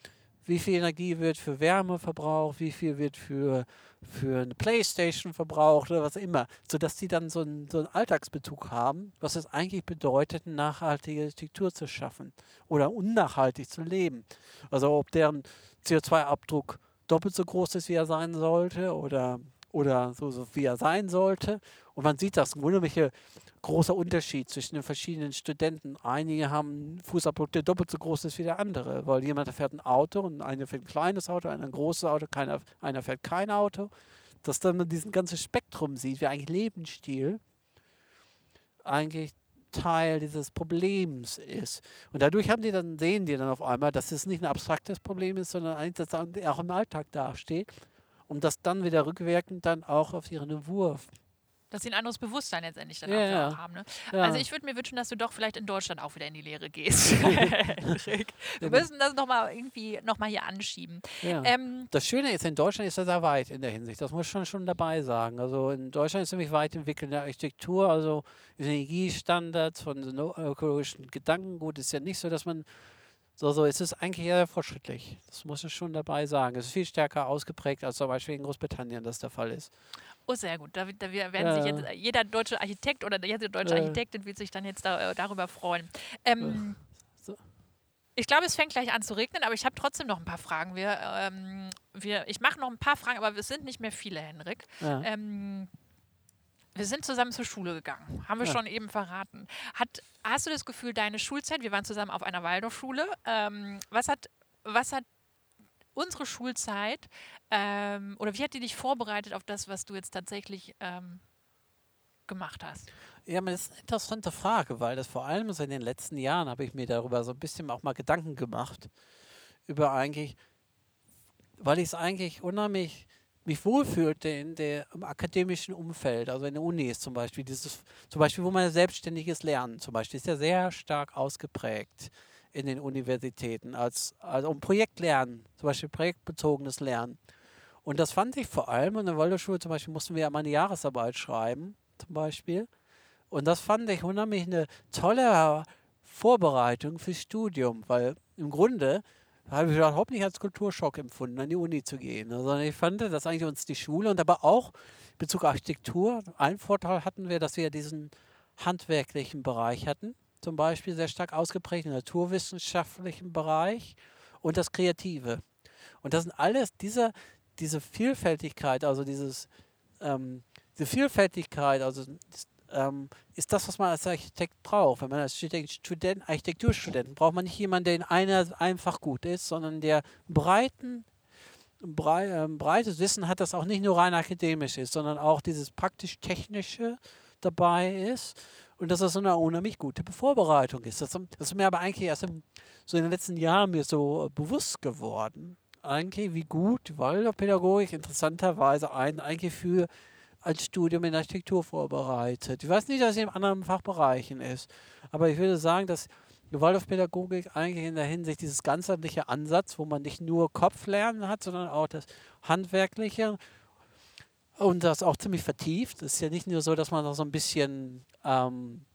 wie viel Energie wird für Wärme verbraucht, wie viel wird für, für eine Playstation verbraucht oder was immer, sodass die dann so einen, so einen Alltagsbezug haben, was es eigentlich bedeutet, eine nachhaltige Architektur zu schaffen oder unnachhaltig zu leben. Also ob deren CO2-Abdruck doppelt so groß ist, wie er sein sollte oder, oder so, so wie er sein sollte. Und man sieht das, wunderliche großer Unterschied zwischen den verschiedenen Studenten. Einige haben Fußabdruck, der doppelt so groß ist wie der andere, weil jemand fährt ein Auto und einer fährt ein kleines Auto, einer ein großes Auto, keiner, einer fährt kein Auto. Dass dann man diesen ganzen Spektrum sieht, wie eigentlich Lebensstil eigentlich Teil dieses Problems ist. Und dadurch haben die dann, sehen die dann auf einmal, dass es nicht ein abstraktes Problem ist, sondern eigentlich, dass es auch im Alltag dasteht und das dann wieder rückwirkend dann auch auf ihren Entwurf dass sie ein anderes Bewusstsein letztendlich dann ja, auch haben. Ne? Ja. Also ich würde mir wünschen, dass du doch vielleicht in Deutschland auch wieder in die Lehre gehst. Wir müssen das nochmal irgendwie nochmal hier anschieben. Ja. Ähm, das Schöne ist, in Deutschland ist er sehr weit in der Hinsicht. Das muss man schon dabei sagen. Also in Deutschland ist nämlich weit entwickelte Architektur, also Energiestandards von ökologischen Gedankengut ist ja nicht so, dass man so, so, es ist eigentlich eher fortschrittlich. Das muss ich schon dabei sagen. Es ist viel stärker ausgeprägt, als zum Beispiel in Großbritannien das der Fall ist. Oh, sehr gut. Da, da werden ja. sich jetzt jeder deutsche Architekt oder jede deutsche ja. Architektin wird sich dann jetzt da, äh, darüber freuen. Ähm, so. Ich glaube, es fängt gleich an zu regnen, aber ich habe trotzdem noch ein paar Fragen. Wir, ähm, wir, ich mache noch ein paar Fragen, aber es sind nicht mehr viele, Henrik. Ja. Ähm, wir sind zusammen zur Schule gegangen, haben wir ja. schon eben verraten. Hat, hast du das Gefühl, deine Schulzeit, wir waren zusammen auf einer Waldorfschule, ähm, was, hat, was hat unsere Schulzeit ähm, oder wie hat die dich vorbereitet auf das, was du jetzt tatsächlich ähm, gemacht hast? Ja, das ist eine interessante Frage, weil das vor allem so in den letzten Jahren habe ich mir darüber so ein bisschen auch mal Gedanken gemacht. Über eigentlich, weil ich es eigentlich unheimlich mich wohlfühlte in der im akademischen Umfeld, also in der Uni ist zum Beispiel dieses, zum Beispiel, wo man selbstständiges Lernen zum Beispiel ist ja sehr stark ausgeprägt in den Universitäten, als, also um Projektlernen, zum Beispiel projektbezogenes Lernen. Und das fand ich vor allem in der Waldorfschule zum Beispiel mussten wir ja mal eine Jahresarbeit schreiben, zum Beispiel. Und das fand ich unheimlich eine tolle Vorbereitung fürs Studium, weil im Grunde habe ich überhaupt nicht als Kulturschock empfunden, an die Uni zu gehen, sondern ich fand, dass eigentlich uns die Schule und aber auch in Bezug auf Architektur, einen Vorteil hatten wir, dass wir diesen handwerklichen Bereich hatten zum Beispiel sehr stark ausgeprägt im naturwissenschaftlichen Bereich und das Kreative. Und das sind alles diese, diese Vielfältigkeit, also dieses, ähm, diese Vielfältigkeit, also ähm, ist das, was man als Architekt braucht. Wenn man als Student, Architekturstudent braucht man nicht jemanden, der in einer einfach gut ist, sondern der breiten brei äh, breites Wissen hat, das auch nicht nur rein akademisch ist, sondern auch dieses praktisch-technische dabei ist und dass das so eine unheimlich gute Vorbereitung ist. Das, das ist mir aber eigentlich erst im, so in den letzten Jahren mir so bewusst geworden, eigentlich wie gut die Waldorfpädagogik interessanterweise ein, eigentlich für als Studium in Architektur vorbereitet. Ich weiß nicht, dass es in anderen Fachbereichen ist, aber ich würde sagen, dass Waldorfpädagogik eigentlich in der Hinsicht dieses ganzheitliche Ansatz, wo man nicht nur Kopflernen hat, sondern auch das Handwerkliche und das auch ziemlich vertieft. Es ist ja nicht nur so, dass man noch so ein bisschen, ähm,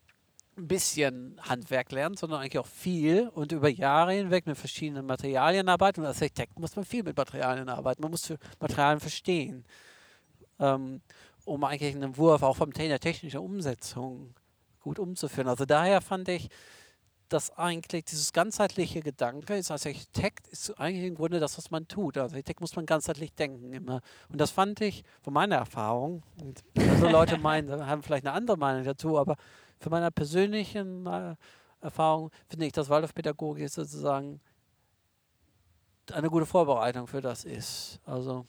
ein bisschen Handwerk lernt, sondern eigentlich auch viel und über Jahre hinweg mit verschiedenen Materialien arbeitet. Und als Architekt muss man viel mit Materialien arbeiten. Man muss Materialien verstehen, ähm, um eigentlich einen Entwurf auch vom Thema technischer Umsetzung gut umzuführen. Also daher fand ich, dass eigentlich dieses ganzheitliche Gedanke ist, als Architekt ist eigentlich im Grunde das, was man tut. Als Architekt muss man ganzheitlich denken immer. Und das fand ich von meiner Erfahrung, und also Leute meinen, haben vielleicht eine andere Meinung dazu, aber für meine persönlichen äh, Erfahrung finde ich, dass Waldorfpädagogik sozusagen eine gute Vorbereitung für das ist. Also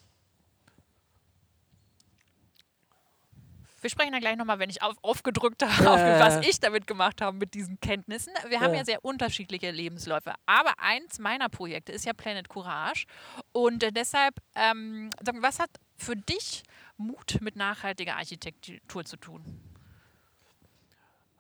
Wir sprechen dann gleich nochmal, wenn ich auf, aufgedrückt habe, äh. was ich damit gemacht habe mit diesen Kenntnissen. Wir haben ja sehr unterschiedliche Lebensläufe. Aber eins meiner Projekte ist ja Planet Courage. Und äh, deshalb, ähm, was hat für dich Mut mit nachhaltiger Architektur zu tun?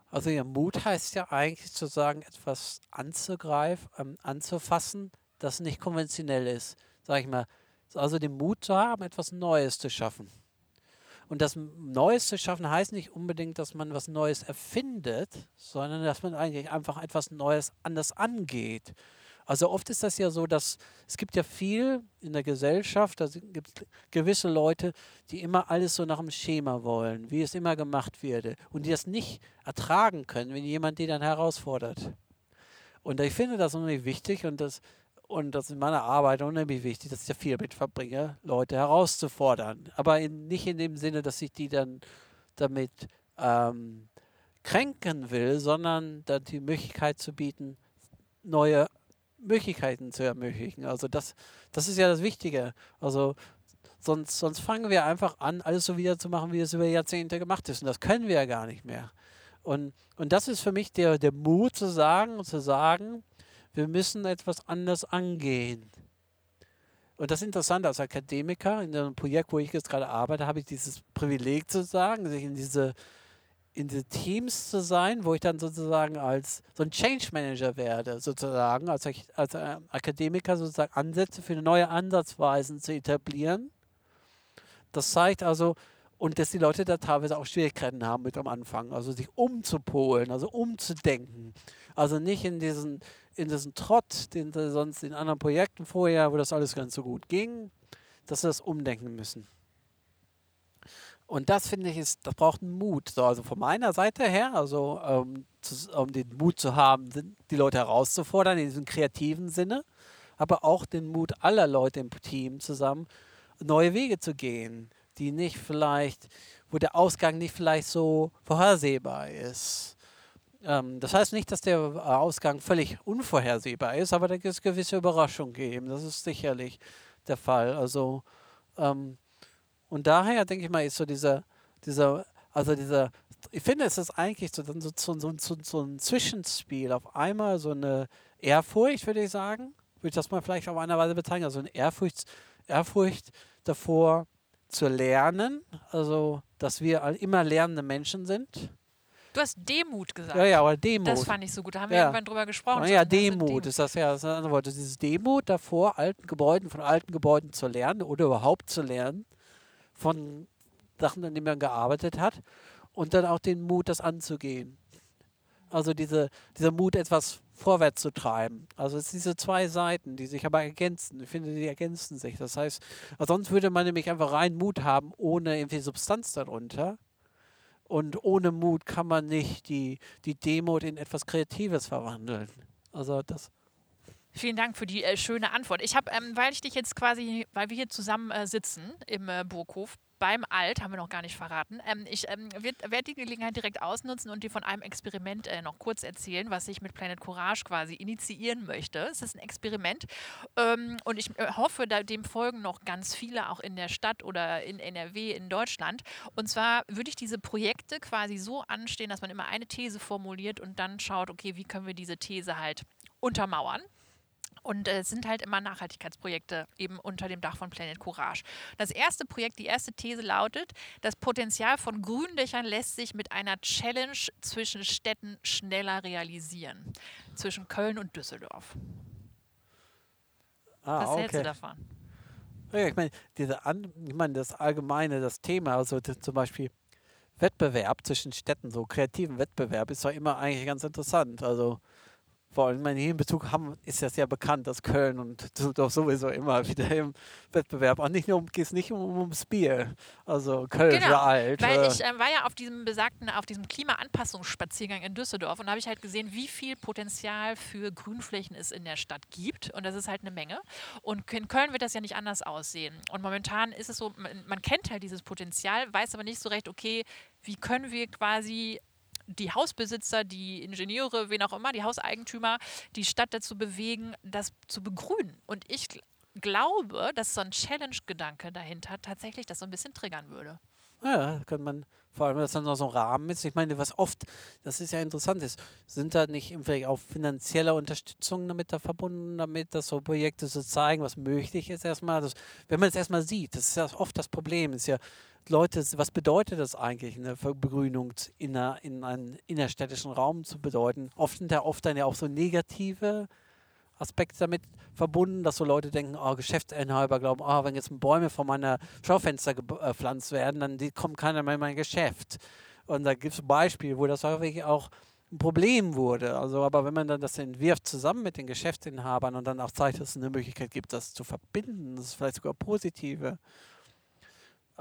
Also ja, Mut heißt ja eigentlich zu sagen, etwas anzugreifen, ähm, anzufassen, das nicht konventionell ist. Sag ich mal. Also den Mut zu haben, etwas Neues zu schaffen. Und das Neues zu schaffen heißt nicht unbedingt, dass man was Neues erfindet, sondern dass man eigentlich einfach etwas Neues anders angeht. Also oft ist das ja so, dass es gibt ja viel in der Gesellschaft, da gibt es gewisse Leute, die immer alles so nach dem Schema wollen, wie es immer gemacht werde und die das nicht ertragen können, wenn jemand die dann herausfordert. Und ich finde das unheimlich wichtig und das und das ist in meiner Arbeit unheimlich wichtig, dass ich ja viel mit verbringe, Leute herauszufordern. Aber in, nicht in dem Sinne, dass ich die dann damit ähm, kränken will, sondern dann die Möglichkeit zu bieten, neue Möglichkeiten zu ermöglichen. Also das, das ist ja das Wichtige. Also sonst, sonst fangen wir einfach an, alles so wieder zu machen, wie es über Jahrzehnte gemacht ist. Und das können wir ja gar nicht mehr. Und, und das ist für mich der, der Mut zu sagen, zu sagen, wir müssen etwas anders angehen. Und das ist interessant, als Akademiker, in einem Projekt, wo ich jetzt gerade arbeite, habe ich dieses Privileg zu sagen, sich in diese, in diese Teams zu sein, wo ich dann sozusagen als so ein Change Manager werde, sozusagen, als, als Akademiker sozusagen Ansätze für neue Ansatzweisen zu etablieren. Das zeigt also, und dass die Leute da teilweise auch Schwierigkeiten haben mit am Anfang, also sich umzupolen, also umzudenken. Also nicht in diesen in diesen Trott, den sie sonst in anderen Projekten vorher, wo das alles ganz so gut ging, dass sie das umdenken müssen. Und das finde ich, ist, das braucht einen Mut. So, also von meiner Seite her, also ähm, zu, um den Mut zu haben, die Leute herauszufordern in diesem kreativen Sinne, aber auch den Mut aller Leute im Team zusammen, neue Wege zu gehen, die nicht vielleicht, wo der Ausgang nicht vielleicht so vorhersehbar ist. Ähm, das heißt nicht, dass der Ausgang völlig unvorhersehbar ist, aber da gibt es gewisse Überraschungen geben. Das ist sicherlich der Fall. Also ähm, und daher denke ich mal, ist so dieser, dieser, also dieser, ich finde, es ist eigentlich so, so, so, so, so ein Zwischenspiel. Auf einmal so eine Ehrfurcht, würde ich sagen, würde ich das mal vielleicht auf eine Weise bezeichnen, also eine Ehrfurcht, Ehrfurcht davor zu lernen, also dass wir immer lernende Menschen sind Du hast Demut gesagt. Ja, ja, aber Demut. Das fand ich so gut. Da haben wir ja. irgendwann drüber gesprochen. Ja, Demut, Demut ist das ja das andere Wort. Dieses Demut davor, alten Gebäuden, von alten Gebäuden zu lernen oder überhaupt zu lernen, von Sachen, an denen man gearbeitet hat und dann auch den Mut, das anzugehen. Also diese, dieser Mut, etwas vorwärts zu treiben. Also es sind diese zwei Seiten, die sich aber ergänzen. Ich finde, die ergänzen sich. Das heißt, sonst würde man nämlich einfach rein Mut haben, ohne irgendwie Substanz darunter. Und ohne Mut kann man nicht die, die Demut in etwas Kreatives verwandeln. Also das. Vielen Dank für die äh, schöne Antwort. Ich habe, ähm, weil ich dich jetzt quasi, weil wir hier zusammen äh, sitzen im äh, Burghof, beim Alt, haben wir noch gar nicht verraten. Ähm, ich ähm, werde die Gelegenheit direkt ausnutzen und dir von einem Experiment äh, noch kurz erzählen, was ich mit Planet Courage quasi initiieren möchte. Es ist ein Experiment ähm, und ich äh, hoffe, da, dem folgen noch ganz viele auch in der Stadt oder in NRW in Deutschland. Und zwar würde ich diese Projekte quasi so anstehen, dass man immer eine These formuliert und dann schaut, okay, wie können wir diese These halt untermauern. Und äh, es sind halt immer Nachhaltigkeitsprojekte eben unter dem Dach von Planet Courage. Das erste Projekt, die erste These lautet, das Potenzial von Gründächern lässt sich mit einer Challenge zwischen Städten schneller realisieren. Zwischen Köln und Düsseldorf. Ah, Was okay. hältst du davon? Ja, ich meine, diese An ich meine, das allgemeine, das Thema, also das zum Beispiel Wettbewerb zwischen Städten, so kreativen Wettbewerb, ist doch immer eigentlich ganz interessant. Also vor allem in Bezug haben, ist das ja bekannt, dass Köln und Düsseldorf sowieso immer wieder im Wettbewerb. Und nicht nur geht es nicht um, ums Bier. Also Köln genau, alt. Weil äh. ich äh, war ja auf diesem besagten, auf diesem Klimaanpassungsspaziergang in Düsseldorf und habe ich halt gesehen, wie viel Potenzial für Grünflächen es in der Stadt gibt. Und das ist halt eine Menge. Und in Köln wird das ja nicht anders aussehen. Und momentan ist es so, man, man kennt halt dieses Potenzial, weiß aber nicht so recht, okay, wie können wir quasi die Hausbesitzer, die Ingenieure, wen auch immer, die Hauseigentümer, die Stadt dazu bewegen, das zu begrünen. Und ich glaube, dass so ein Challenge-Gedanke dahinter tatsächlich das so ein bisschen triggern würde. Ja, könnte man, vor allem, dass dann noch so ein Rahmen ist. Ich meine, was oft, das ist ja interessant ist, sind da nicht vielleicht auch finanzielle Unterstützung damit da verbunden, damit das so Projekte so zeigen, was möglich ist erstmal. Das, wenn man es erstmal sieht, das ist ja oft das Problem, ist ja, Leute, was bedeutet das eigentlich, eine Begrünung in, einer, in einen innerstädtischen Raum zu bedeuten? Oft sind da oft dann ja auch so negative Aspekte damit verbunden, dass so Leute denken, oh, Geschäftsinhaber glauben, oh, wenn jetzt Bäume vor meiner Schaufenster gepflanzt werden, dann kommt keiner mehr in mein Geschäft. Und da gibt es Beispiele, wo das häufig auch ein Problem wurde. Also, aber wenn man dann das entwirft zusammen mit den Geschäftsinhabern und dann auch zeigt, dass es eine Möglichkeit gibt, das zu verbinden, das ist vielleicht sogar positive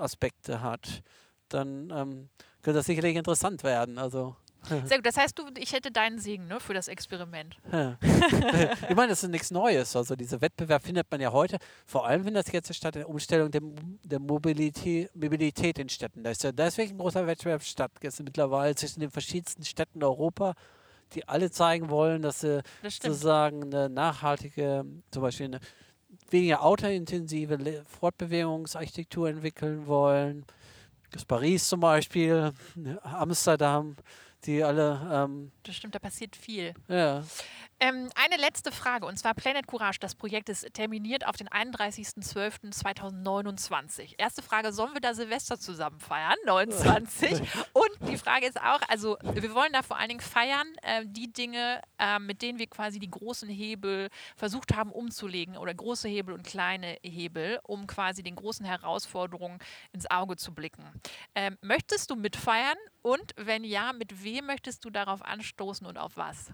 Aspekte hat, dann ähm, könnte das sicherlich interessant werden. Also sehr gut. Das heißt, du, ich hätte deinen Segen ne, für das Experiment. Ja. ich meine, das ist nichts Neues. Also dieser Wettbewerb findet man ja heute, vor allem wenn das jetzt statt der Umstellung der, der Mobilität, Mobilität in Städten. Da ist ja deswegen ein großer Wettbewerb statt jetzt mittlerweile zwischen den verschiedensten Städten Europa, die alle zeigen wollen, dass sie das sozusagen eine nachhaltige, zum Beispiel eine weniger autointensive Fortbewegungsarchitektur entwickeln wollen. Das Paris zum Beispiel, Amsterdam, die alle. Ähm, das stimmt, da passiert viel. Ja. Ähm, eine letzte Frage, und zwar Planet Courage. Das Projekt ist terminiert auf den 31.12.2029. Erste Frage, sollen wir da Silvester zusammen feiern? 29. und die Frage ist auch, also wir wollen da vor allen Dingen feiern, äh, die Dinge, äh, mit denen wir quasi die großen Hebel versucht haben umzulegen oder große Hebel und kleine Hebel, um quasi den großen Herausforderungen ins Auge zu blicken. Ähm, möchtest du mitfeiern? Und wenn ja, mit wem möchtest du darauf anstoßen und auf was?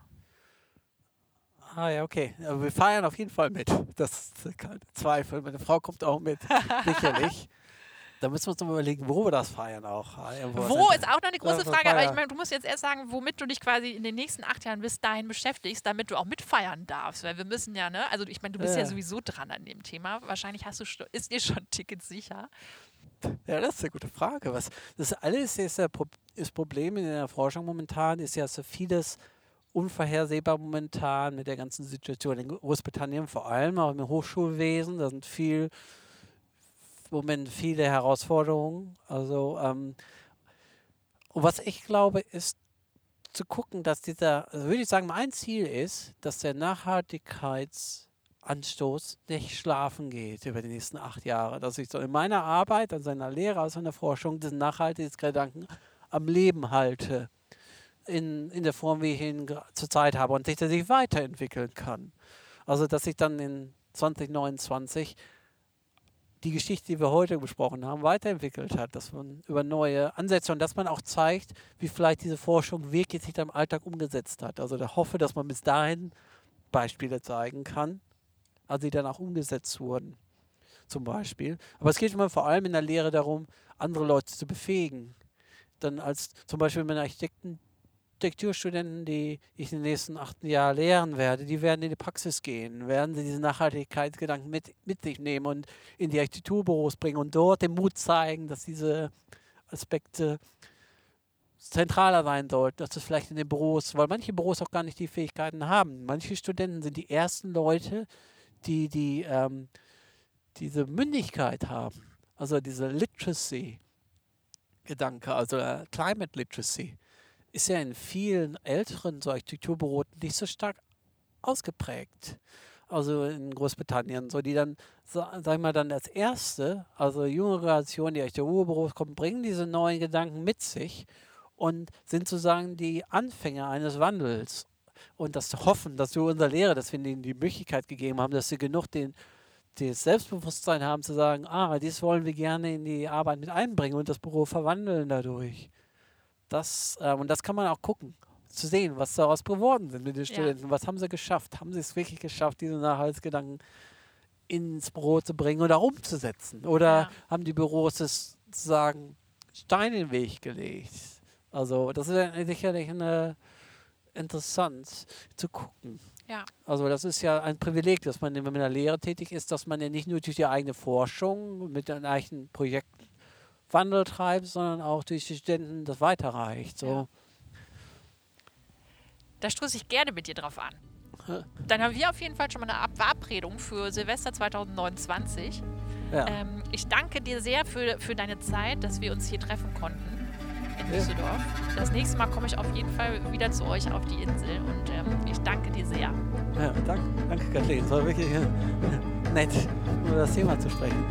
Ah ja, okay. Aber wir feiern auf jeden Fall mit. Das ist kein Zweifel. Meine Frau kommt auch mit, sicherlich. Da müssen wir uns noch überlegen, wo wir das feiern auch. Ah, irgendwo wo ist auch noch eine große Frage, aber ich meine, du musst jetzt erst sagen, womit du dich quasi in den nächsten acht Jahren bis dahin beschäftigst, damit du auch mitfeiern darfst. Weil wir müssen ja, ne, also ich meine, du bist ja. ja sowieso dran an dem Thema. Wahrscheinlich hast du ist dir schon Tickets sicher. Ja, das ist eine gute Frage. Was, das alles ist das Problem in der Forschung momentan, ist ja so vieles unvorhersehbar momentan mit der ganzen Situation in Großbritannien, vor allem auch im Hochschulwesen. Da sind viel, Moment viele Herausforderungen. Also, ähm, und was ich glaube, ist zu gucken, dass dieser, also würde ich sagen, mein Ziel ist, dass der Nachhaltigkeitsanstoß nicht schlafen geht über die nächsten acht Jahre. Dass ich so in meiner Arbeit, an seiner Lehre, aus meiner Forschung diesen Nachhaltigkeitsgedanken am Leben halte in, in der Form, wie ich ihn zurzeit habe und sich, dass ich weiterentwickeln kann. Also, dass ich dann in 2029 die Geschichte, die wir heute besprochen haben, weiterentwickelt hat, dass man über neue Ansätze und dass man auch zeigt, wie vielleicht diese Forschung wirklich sich im Alltag umgesetzt hat. Also da hoffe, dass man bis dahin Beispiele zeigen kann, also die dann auch umgesetzt wurden, zum Beispiel. Aber es geht immer vor allem in der Lehre darum, andere Leute zu befähigen. Dann als zum Beispiel mit Architekten Architekturstudenten, die ich in den nächsten acht Jahren lehren werde, die werden in die Praxis gehen, werden sie diese Nachhaltigkeitsgedanken mit, mit sich nehmen und in die Architekturbüros bringen und dort den Mut zeigen, dass diese Aspekte zentraler sein sollten, dass es vielleicht in den Büros, weil manche Büros auch gar nicht die Fähigkeiten haben. Manche Studenten sind die ersten Leute, die, die ähm, diese Mündigkeit haben, also diese Literacy-Gedanke, also äh, Climate Literacy, ist ja in vielen älteren so Architekturbüros nicht so stark ausgeprägt. Also in Großbritannien, so die dann, sagen wir mal, dann als erste, also junge Generation, die Architekturbüros kommen, bringen diese neuen Gedanken mit sich und sind sozusagen die Anfänger eines Wandels. Und das Hoffen, dass wir unserer Lehre, dass wir ihnen die Möglichkeit gegeben haben, dass sie genug den, das Selbstbewusstsein haben zu sagen, ah, dies wollen wir gerne in die Arbeit mit einbringen und das Büro verwandeln dadurch. Das, äh, und das kann man auch gucken, zu sehen, was daraus geworden sind mit den Studenten. Ja. Was haben sie geschafft? Haben sie es wirklich geschafft, diese Nachhaltsgedanken ins Büro zu bringen oder umzusetzen? Oder ja. haben die Büros es sozusagen Stein in den Weg gelegt? Also das ist sicherlich eine, interessant zu gucken. Ja. Also das ist ja ein Privileg, dass man, wenn man in der Lehre tätig ist, dass man ja nicht nur durch die eigene Forschung mit den eigenen Projekten Wandel treibt, sondern auch durch die Studenten das weiterreicht. So. Ja. Da stoße ich gerne mit dir drauf an. Dann haben wir auf jeden Fall schon mal eine Verabredung für Silvester 2029. Ja. Ähm, ich danke dir sehr für, für deine Zeit, dass wir uns hier treffen konnten in Düsseldorf. Das nächste Mal komme ich auf jeden Fall wieder zu euch auf die Insel und ähm, ich danke dir sehr. Ja, danke, danke Kathleen. Es war wirklich äh, nett, über das Thema zu sprechen.